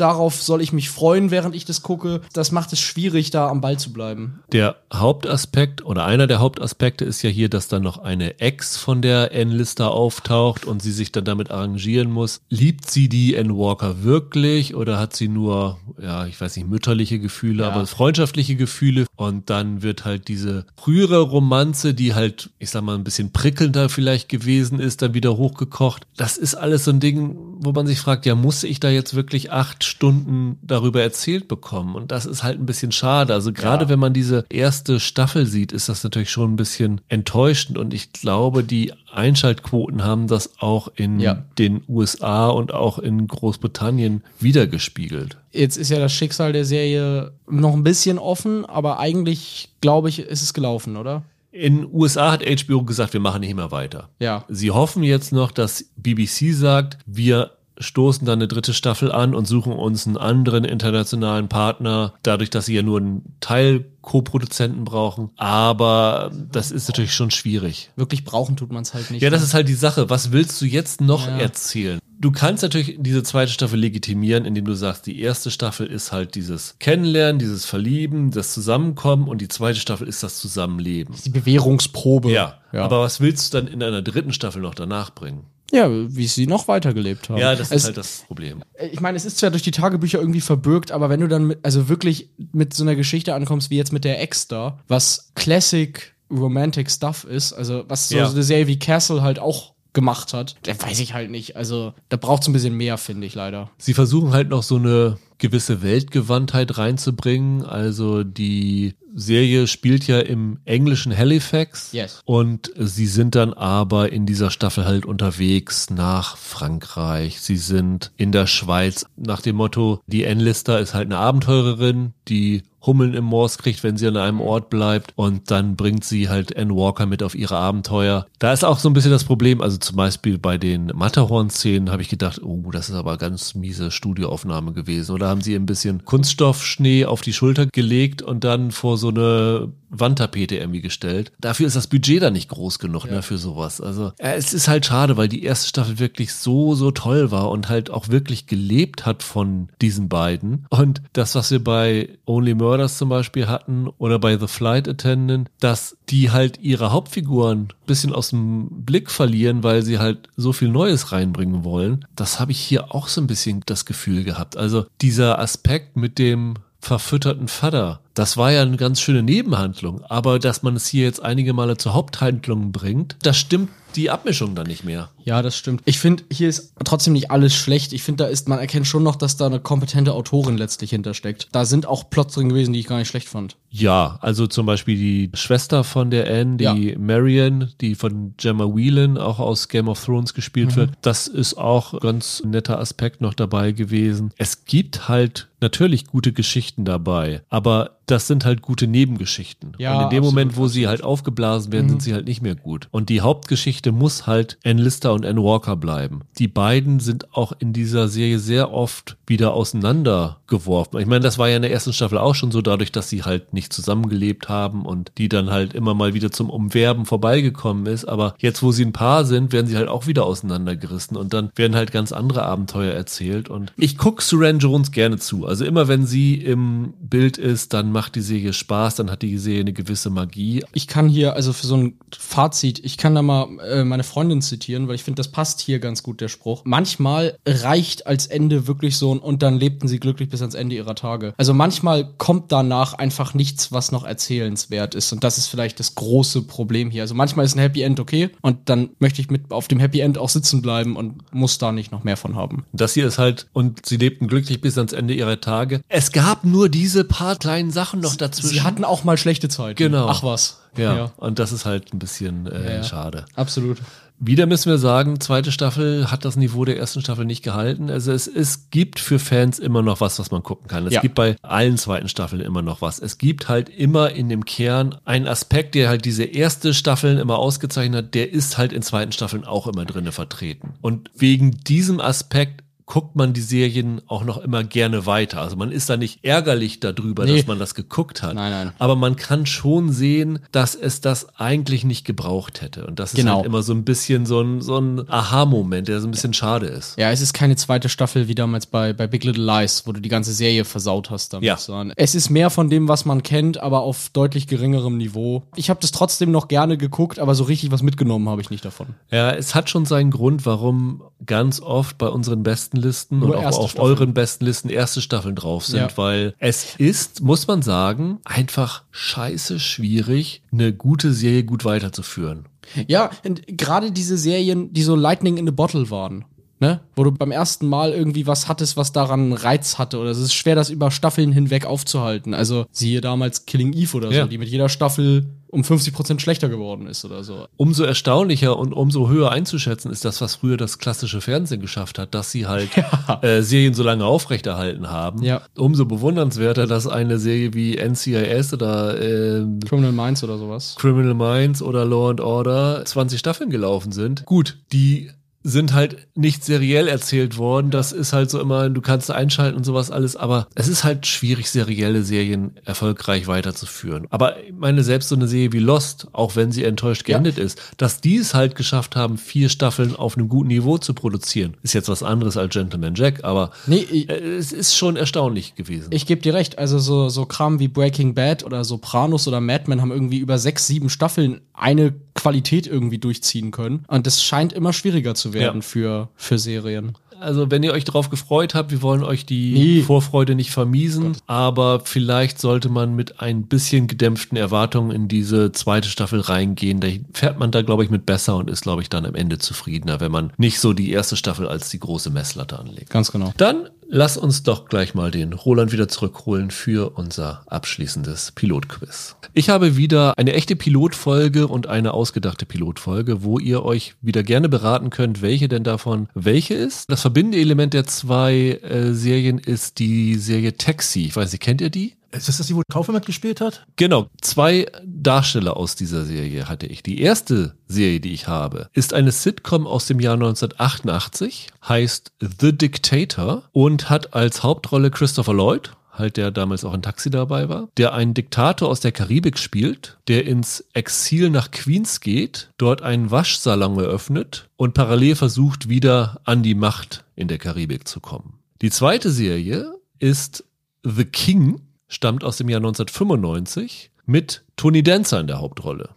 darauf soll ich mich freuen, während ich das gucke. Das macht es schwierig, da am Ball zu bleiben. Der Hauptaspekt oder einer der Hauptaspekte ist ja hier, dass dann noch eine Ex von der N-Lister auftaucht und sie sich dann damit arrangieren muss. Liebt sie die N Walker wirklich oder hat sie nur, ja, ich weiß nicht, mütterliche Gefühle, ja. aber freundschaftliche Gefühle? Und dann wird halt diese frühere Romanze, die halt, ich sag mal, ein bisschen prickelnder vielleicht gewesen ist, dann wieder hochgekocht. Das ist alles so ein Ding, wo man sich fragt, ja, muss ich da jetzt wirklich acht Stunden darüber erzählt bekommen? Und das ist halt ein bisschen schade. Also gerade ja. wenn man diese erste Staffel sieht, ist das natürlich schon ein bisschen enttäuschend. Und ich glaube, die Einschaltquoten haben das auch in ja. den USA und auch in Großbritannien wiedergespiegelt. Jetzt ist ja das Schicksal der Serie noch ein bisschen offen, aber eigentlich glaube ich, ist es gelaufen, oder? In USA hat HBO gesagt, wir machen nicht mehr weiter. Ja. Sie hoffen jetzt noch, dass BBC sagt, wir stoßen dann eine dritte Staffel an und suchen uns einen anderen internationalen Partner, dadurch, dass sie ja nur einen Teil Co-Produzenten brauchen. Aber das ist natürlich schon schwierig. Wirklich brauchen tut man es halt nicht. Ja, das ne? ist halt die Sache. Was willst du jetzt noch Ja. erzählen? Du kannst natürlich diese zweite Staffel legitimieren, indem du sagst, die erste Staffel ist halt dieses Kennenlernen, dieses Verlieben, das Zusammenkommen und die zweite Staffel ist das Zusammenleben. die Bewährungsprobe. Ja, ja. aber was willst du dann in einer dritten Staffel noch danach bringen? Ja, wie sie noch weitergelebt haben. Ja, das es, ist halt das Problem. ich meine, es ist zwar durch die Tagebücher irgendwie verbürgt, aber wenn du dann mit, also wirklich mit so einer Geschichte ankommst, wie jetzt mit der Ex da, was Classic Romantic Stuff ist, also was so Ja. eine Serie wie Castle halt auch gemacht hat, da weiß ich halt nicht. Also da braucht es ein bisschen mehr, finde ich leider. Sie versuchen halt noch so eine gewisse Weltgewandtheit reinzubringen. Also die Serie spielt ja im englischen Halifax. Yes. Und sie sind dann aber in dieser Staffel halt unterwegs nach Frankreich. Sie sind in der Schweiz nach dem Motto, die Enlister ist halt eine Abenteurerin, die Hummeln im Moors kriegt, wenn sie an einem Ort bleibt. Und dann bringt sie halt Anne Walker mit auf ihre Abenteuer. Da ist auch so ein bisschen das Problem, also zum Beispiel bei den Matterhorn-Szenen habe ich gedacht, oh, das ist aber ganz miese Studioaufnahme gewesen. Oder haben sie ein bisschen Kunststoffschnee auf die Schulter gelegt und dann vor so eine Wandtapete irgendwie gestellt. Dafür ist das Budget da nicht groß genug, ne, für sowas. Also, äh, es ist halt schade, weil die erste Staffel wirklich so, so toll war und halt auch wirklich gelebt hat von diesen beiden. Und das, was wir bei Only Murders zum Beispiel hatten oder bei The Flight Attendant, dass die halt ihre Hauptfiguren ein bisschen aus dem Blick verlieren, weil sie halt so viel Neues reinbringen wollen. Das habe ich hier auch so ein bisschen das Gefühl gehabt. Also dieser Aspekt mit dem verfütterten Vater. Das war ja eine ganz schöne Nebenhandlung, aber dass man es hier jetzt einige Male zur Haupthandlung bringt, das stimmt die Abmischung dann nicht mehr. Ja, das stimmt. Ich finde, hier ist trotzdem nicht alles schlecht. Ich finde, da ist, man erkennt schon noch, dass da eine kompetente Autorin letztlich hintersteckt. Da sind auch Plots drin gewesen, die ich gar nicht schlecht fand. Ja, also zum Beispiel die Schwester von der Anne, die Marion, die von Gemma Whelan auch aus Game of Thrones gespielt wird. Das ist auch ein ganz netter Aspekt noch dabei gewesen. Es gibt halt natürlich gute Geschichten dabei, aber das sind halt gute Nebengeschichten. Ja, und in dem absolut, Moment, wo sie halt aufgeblasen werden, sind sie halt nicht mehr gut. Und die Hauptgeschichte muss halt Anne Lister und Anne Walker bleiben. Die beiden sind auch in dieser Serie sehr oft wieder auseinandergeworfen. Ich meine, das war ja in der ersten Staffel auch schon so, dadurch, dass sie halt nicht zusammengelebt haben und die dann halt immer mal wieder zum Umwerben vorbeigekommen ist. Aber jetzt, wo sie ein Paar sind, werden sie halt auch wieder auseinandergerissen und dann werden halt ganz andere Abenteuer erzählt. Und ich gucke Suran Jones gerne zu. Also immer wenn sie im Bild ist, dann macht die Serie Spaß, dann hat die Serie eine gewisse Magie. Ich kann hier, also für so ein Fazit, ich kann da mal äh, meine Freundin zitieren, weil ich finde, das passt hier ganz gut, der Spruch. Manchmal reicht als Ende wirklich so ein und dann lebten sie glücklich bis ans Ende ihrer Tage. Also manchmal kommt danach einfach nichts, was noch erzählenswert ist. Und das ist vielleicht das große Problem hier. Also manchmal ist ein Happy End okay und dann möchte ich mit auf dem Happy End auch sitzen bleiben und muss da nicht noch mehr von haben. Das hier ist halt, und sie lebten glücklich bis ans Ende ihrer Tage. Es gab nur diese paar kleinen Sachen noch dazwischen. Sie hatten auch mal schlechte Zeiten. Genau. Ach was. ja, und das ist halt ein bisschen äh, Ja, ja. schade. Absolut. Wieder müssen wir sagen, zweite Staffel hat das Niveau der ersten Staffel nicht gehalten. Also es, es gibt für Fans immer noch was, was man gucken kann. Es Ja. gibt bei allen zweiten Staffeln immer noch was. Es gibt halt immer in dem Kern einen Aspekt, der halt diese erste Staffeln immer ausgezeichnet hat, der ist halt in zweiten Staffeln auch immer drinne vertreten. Und wegen diesem Aspekt guckt man die Serien auch noch immer gerne weiter. Also man ist da nicht ärgerlich darüber, Nee. dass man das geguckt hat. Nein, nein. Aber man kann schon sehen, dass es das eigentlich nicht gebraucht hätte. Und das ist Genau. halt immer so ein bisschen so ein, so ein Aha-Moment, der so ein bisschen schade ist. Ja, es ist keine zweite Staffel wie damals bei, bei Big Little Lies, wo du die ganze Serie versaut hast damit. Ja. sondern Es ist mehr von dem, was man kennt, aber auf deutlich geringerem Niveau. Ich habe das trotzdem noch gerne geguckt, aber so richtig was mitgenommen habe ich nicht davon. Ja, es hat schon seinen Grund, warum ganz oft bei unseren besten Listen Nur und auch auf Staffeln. euren besten Listen erste Staffeln drauf sind, Ja. weil es ist, muss man sagen, einfach scheiße schwierig, eine gute Serie gut weiterzuführen. Ja, und gerade diese Serien, die so Lightning in a Bottle waren. Ne? Wo du beim ersten Mal irgendwie was hattest, was daran einen Reiz hatte. Oder es ist schwer, das über Staffeln hinweg aufzuhalten. Also siehe damals Killing Eve oder Ja. so, die mit jeder Staffel um 50% schlechter geworden ist oder so. Umso erstaunlicher und umso höher einzuschätzen ist das, was früher das klassische Fernsehen geschafft hat, dass sie halt [LAUGHS] äh, Serien so lange aufrechterhalten haben. Ja. Umso bewundernswerter, dass eine Serie wie NCIS oder äh, Criminal Minds oder sowas. Criminal Minds oder Law and Order 20 Staffeln gelaufen sind. Gut, die sind halt nicht seriell erzählt worden. Das ist halt so immer, du kannst einschalten und sowas alles, aber es ist halt schwierig, serielle Serien erfolgreich weiterzuführen. Aber ich meine, selbst so eine Serie wie Lost, auch wenn sie enttäuscht geendet ist, dass die es halt geschafft haben, vier Staffeln auf einem guten Niveau zu produzieren, ist jetzt was anderes als Gentleman Jack, aber Nee, ich, äh, es ist schon erstaunlich gewesen. ich gebe dir recht. Also so, so Kram wie Breaking Bad oder Sopranos oder Mad Men haben irgendwie über sechs, sieben Staffeln eine Qualität irgendwie durchziehen können. Und das scheint immer schwieriger zu werden Ja. für, für Serien. Also, wenn ihr euch darauf gefreut habt, wir wollen euch die Nee. Vorfreude nicht vermiesen, aber vielleicht sollte man mit ein bisschen gedämpften Erwartungen in diese zweite Staffel reingehen. Da fährt man da, glaube ich, mit besser und ist, glaube ich, dann am Ende zufriedener, wenn man nicht so die erste Staffel als die große Messlatte anlegt. Ganz genau. Dann lass uns doch gleich mal den Roland wieder zurückholen für unser abschließendes Pilotquiz. Ich habe wieder eine echte Pilotfolge und eine ausgedachte Pilotfolge, wo ihr euch wieder gerne beraten könnt, welche denn davon welche ist. Das verbindende Element der zwei äh, Serien ist die Serie Taxi. Ich weiß nicht, kennt ihr die? Ist das die, wo Kaufe mitgespielt hat? Genau, zwei Darsteller aus dieser Serie hatte ich. Die erste Serie, die ich habe, ist eine Sitcom aus dem Jahr 1988, heißt The Dictator und hat als Hauptrolle Christopher Lloyd, halt der damals auch in Taxi dabei war, der einen Diktator aus der Karibik spielt, der ins Exil nach Queens geht, dort einen Waschsalon eröffnet und parallel versucht, wieder an die Macht in der Karibik zu kommen. Die zweite Serie ist The King, stammt aus dem Jahr 1995 mit Tony Dancer in der Hauptrolle.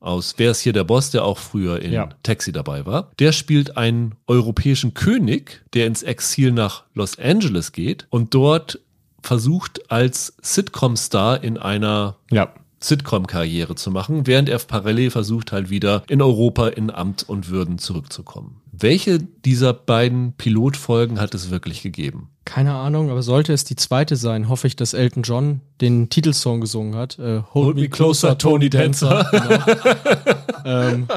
Aus Wer ist hier der Boss, der auch früher in Ja. Taxi dabei war. Der spielt einen europäischen König, der ins Exil nach Los Angeles geht und dort versucht, als Sitcom-Star in einer Ja. Sitcom-Karriere zu machen, während er parallel versucht, halt wieder in Europa in Amt und Würden zurückzukommen. Welche dieser beiden Pilotfolgen hat es wirklich gegeben? Keine Ahnung, aber sollte es die zweite sein, hoffe ich, dass Elton John den Titelsong gesungen hat. Äh, Hold, me closer, Tony Dancer. genau. [LAUGHS] ähm,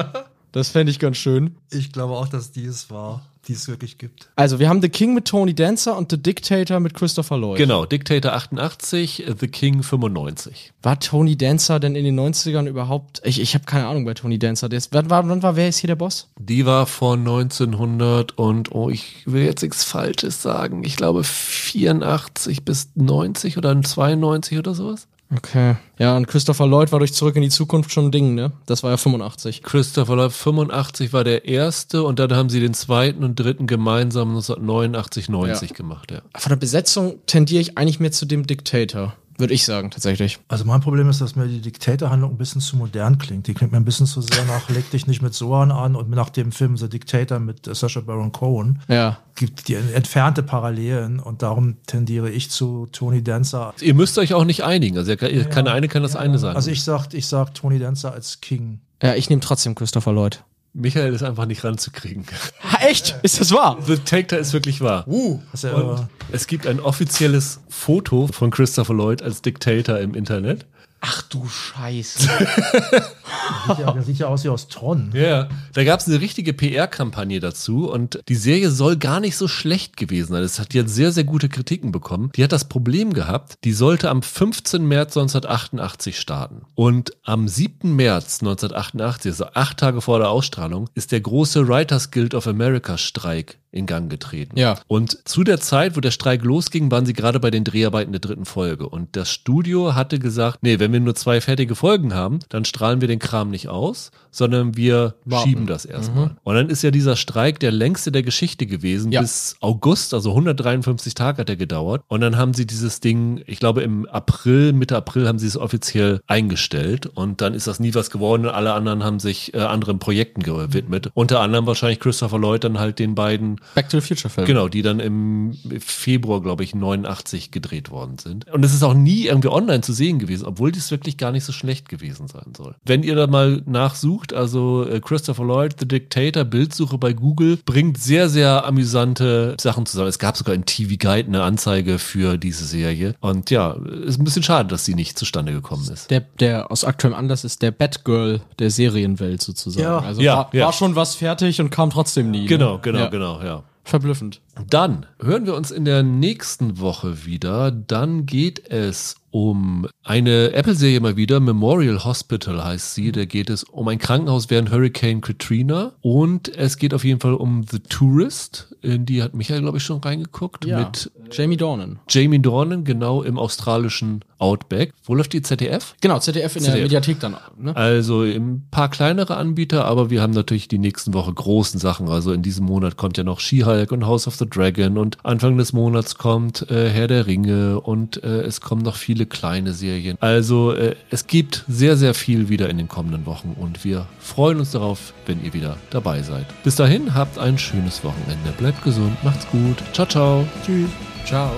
das fände ich ganz schön. Ich glaube auch, dass die es war, die es wirklich gibt. Also, wir haben The King mit Tony Dancer und The Dictator mit Christopher Lloyd. Genau, Dictator 88, The King 95. War Tony Dancer denn in den 90ern überhaupt? Ich, ich habe keine Ahnung bei Tony Dancer. Der ist, wann, war, wann war, wer ist hier der Boss? Die war von 1900 und, oh, ich will jetzt nichts Falsches sagen. Ich glaube 84 bis 90 oder 92 oder sowas. Okay. Ja, und Christopher Lloyd war durch Zurück in die Zukunft schon ein Ding, ne? Das war ja 85. Christopher Lloyd 85 war der erste und dann haben sie den zweiten und dritten gemeinsam 1989, 90 Ja. gemacht, ja. Von der Besetzung tendiere ich eigentlich mehr zu dem Dictator. Würde ich sagen, tatsächlich. Also mein Problem ist, dass mir die Diktator-Handlung ein bisschen zu modern klingt. Die klingt mir ein bisschen zu sehr nach Leg dich nicht mit Sohan an und nach dem Film The Dictator mit äh, Sacha Baron Cohen Ja. gibt die entfernte Parallelen und darum tendiere ich zu Tony Dancer. Ihr müsst euch auch nicht einigen. Also, kann, kann der eine kann das eine sagen. Also ich sag, ich sag Tony Dancer als King. Ja, ich nehme trotzdem Christopher Lloyd. Michael ist einfach nicht ranzukriegen. Ha, echt? Ist das wahr? The Dictator ist wirklich wahr. Uh, ja, Und es gibt ein offizielles Foto von Christopher Lloyd als Dictator im Internet. Ach du Scheiße. [LAUGHS] sieht ja, der sieht ja aus wie aus Tron. Ja, da gab es eine richtige PR-Kampagne dazu und die Serie soll gar nicht so schlecht gewesen sein. Es hat jetzt sehr, sehr gute Kritiken bekommen. Die hat das Problem gehabt, die sollte am 15. März 1988 starten. Und am 7. März 1988, also acht Tage vor der Ausstrahlung, ist der große Writers Guild of America Streik in Gang getreten. Ja. Und zu der Zeit, wo der Streik losging, waren sie gerade bei den Dreharbeiten der dritten Folge. Und das Studio hatte gesagt, nee, wenn wir nur zwei fertige Folgen haben, dann strahlen wir den Kram nicht aus, sondern wir Warten. schieben das erstmal. Und dann ist ja dieser Streik der längste der Geschichte gewesen. Ja. Bis August, also 153 Tage hat er gedauert. Und dann haben sie dieses Ding, ich glaube im April, Mitte April haben sie es offiziell eingestellt. Und dann ist das nie was geworden. Und alle anderen haben sich äh, anderen Projekten gewidmet. Unter anderem wahrscheinlich Christopher Lloyd dann halt den beiden Back to the Future Film. Genau, die dann im Februar, glaube ich, 89 gedreht worden sind. Und es ist auch nie irgendwie online zu sehen gewesen, obwohl dies wirklich gar nicht so schlecht gewesen sein soll. Wenn ihr da mal nachsucht, also äh, Christopher Lloyd, The Dictator, Bildsuche bei Google, bringt sehr, sehr amüsante Sachen zusammen. Es gab sogar in TV Guide eine Anzeige für diese Serie. Und ja, ist ein bisschen schade, dass sie nicht zustande gekommen ist. Der, der aus aktuellem Anlass ist der Batgirl der Serienwelt sozusagen. Ja. Also Ja, war, ja. war schon was fertig und kam trotzdem nie. Genau, ne? genau, ja. genau, ja. Verblüffend. Dann hören wir uns in der nächsten Woche wieder. Dann geht es um eine Apple-Serie mal wieder. Memorial Hospital heißt sie. Da geht es um ein Krankenhaus während Hurricane Katrina. Und es geht auf jeden Fall um The Tourist. In die hat Michael, glaube ich, schon reingeguckt. Ja. Mit Jamie Dornan. Jamie Dornan, genau im australischen Outback. Wo läuft die ZDF? Genau, ZDF in der ZDF. Mediathek dann. Ne? Also ein paar kleinere Anbieter, aber wir haben natürlich die nächsten Woche großen Sachen. Also in diesem Monat kommt ja noch She-Hulk und House of the Dragon und Anfang des Monats kommt äh, Herr der Ringe und äh, es kommen noch viele kleine Serien. Also äh, es gibt sehr, sehr viel wieder in den kommenden Wochen und wir freuen uns darauf, wenn ihr wieder dabei seid. Bis dahin, habt ein schönes Wochenende. Bleibt gesund, macht's gut. Ciao, ciao. Tschüss. Ciao.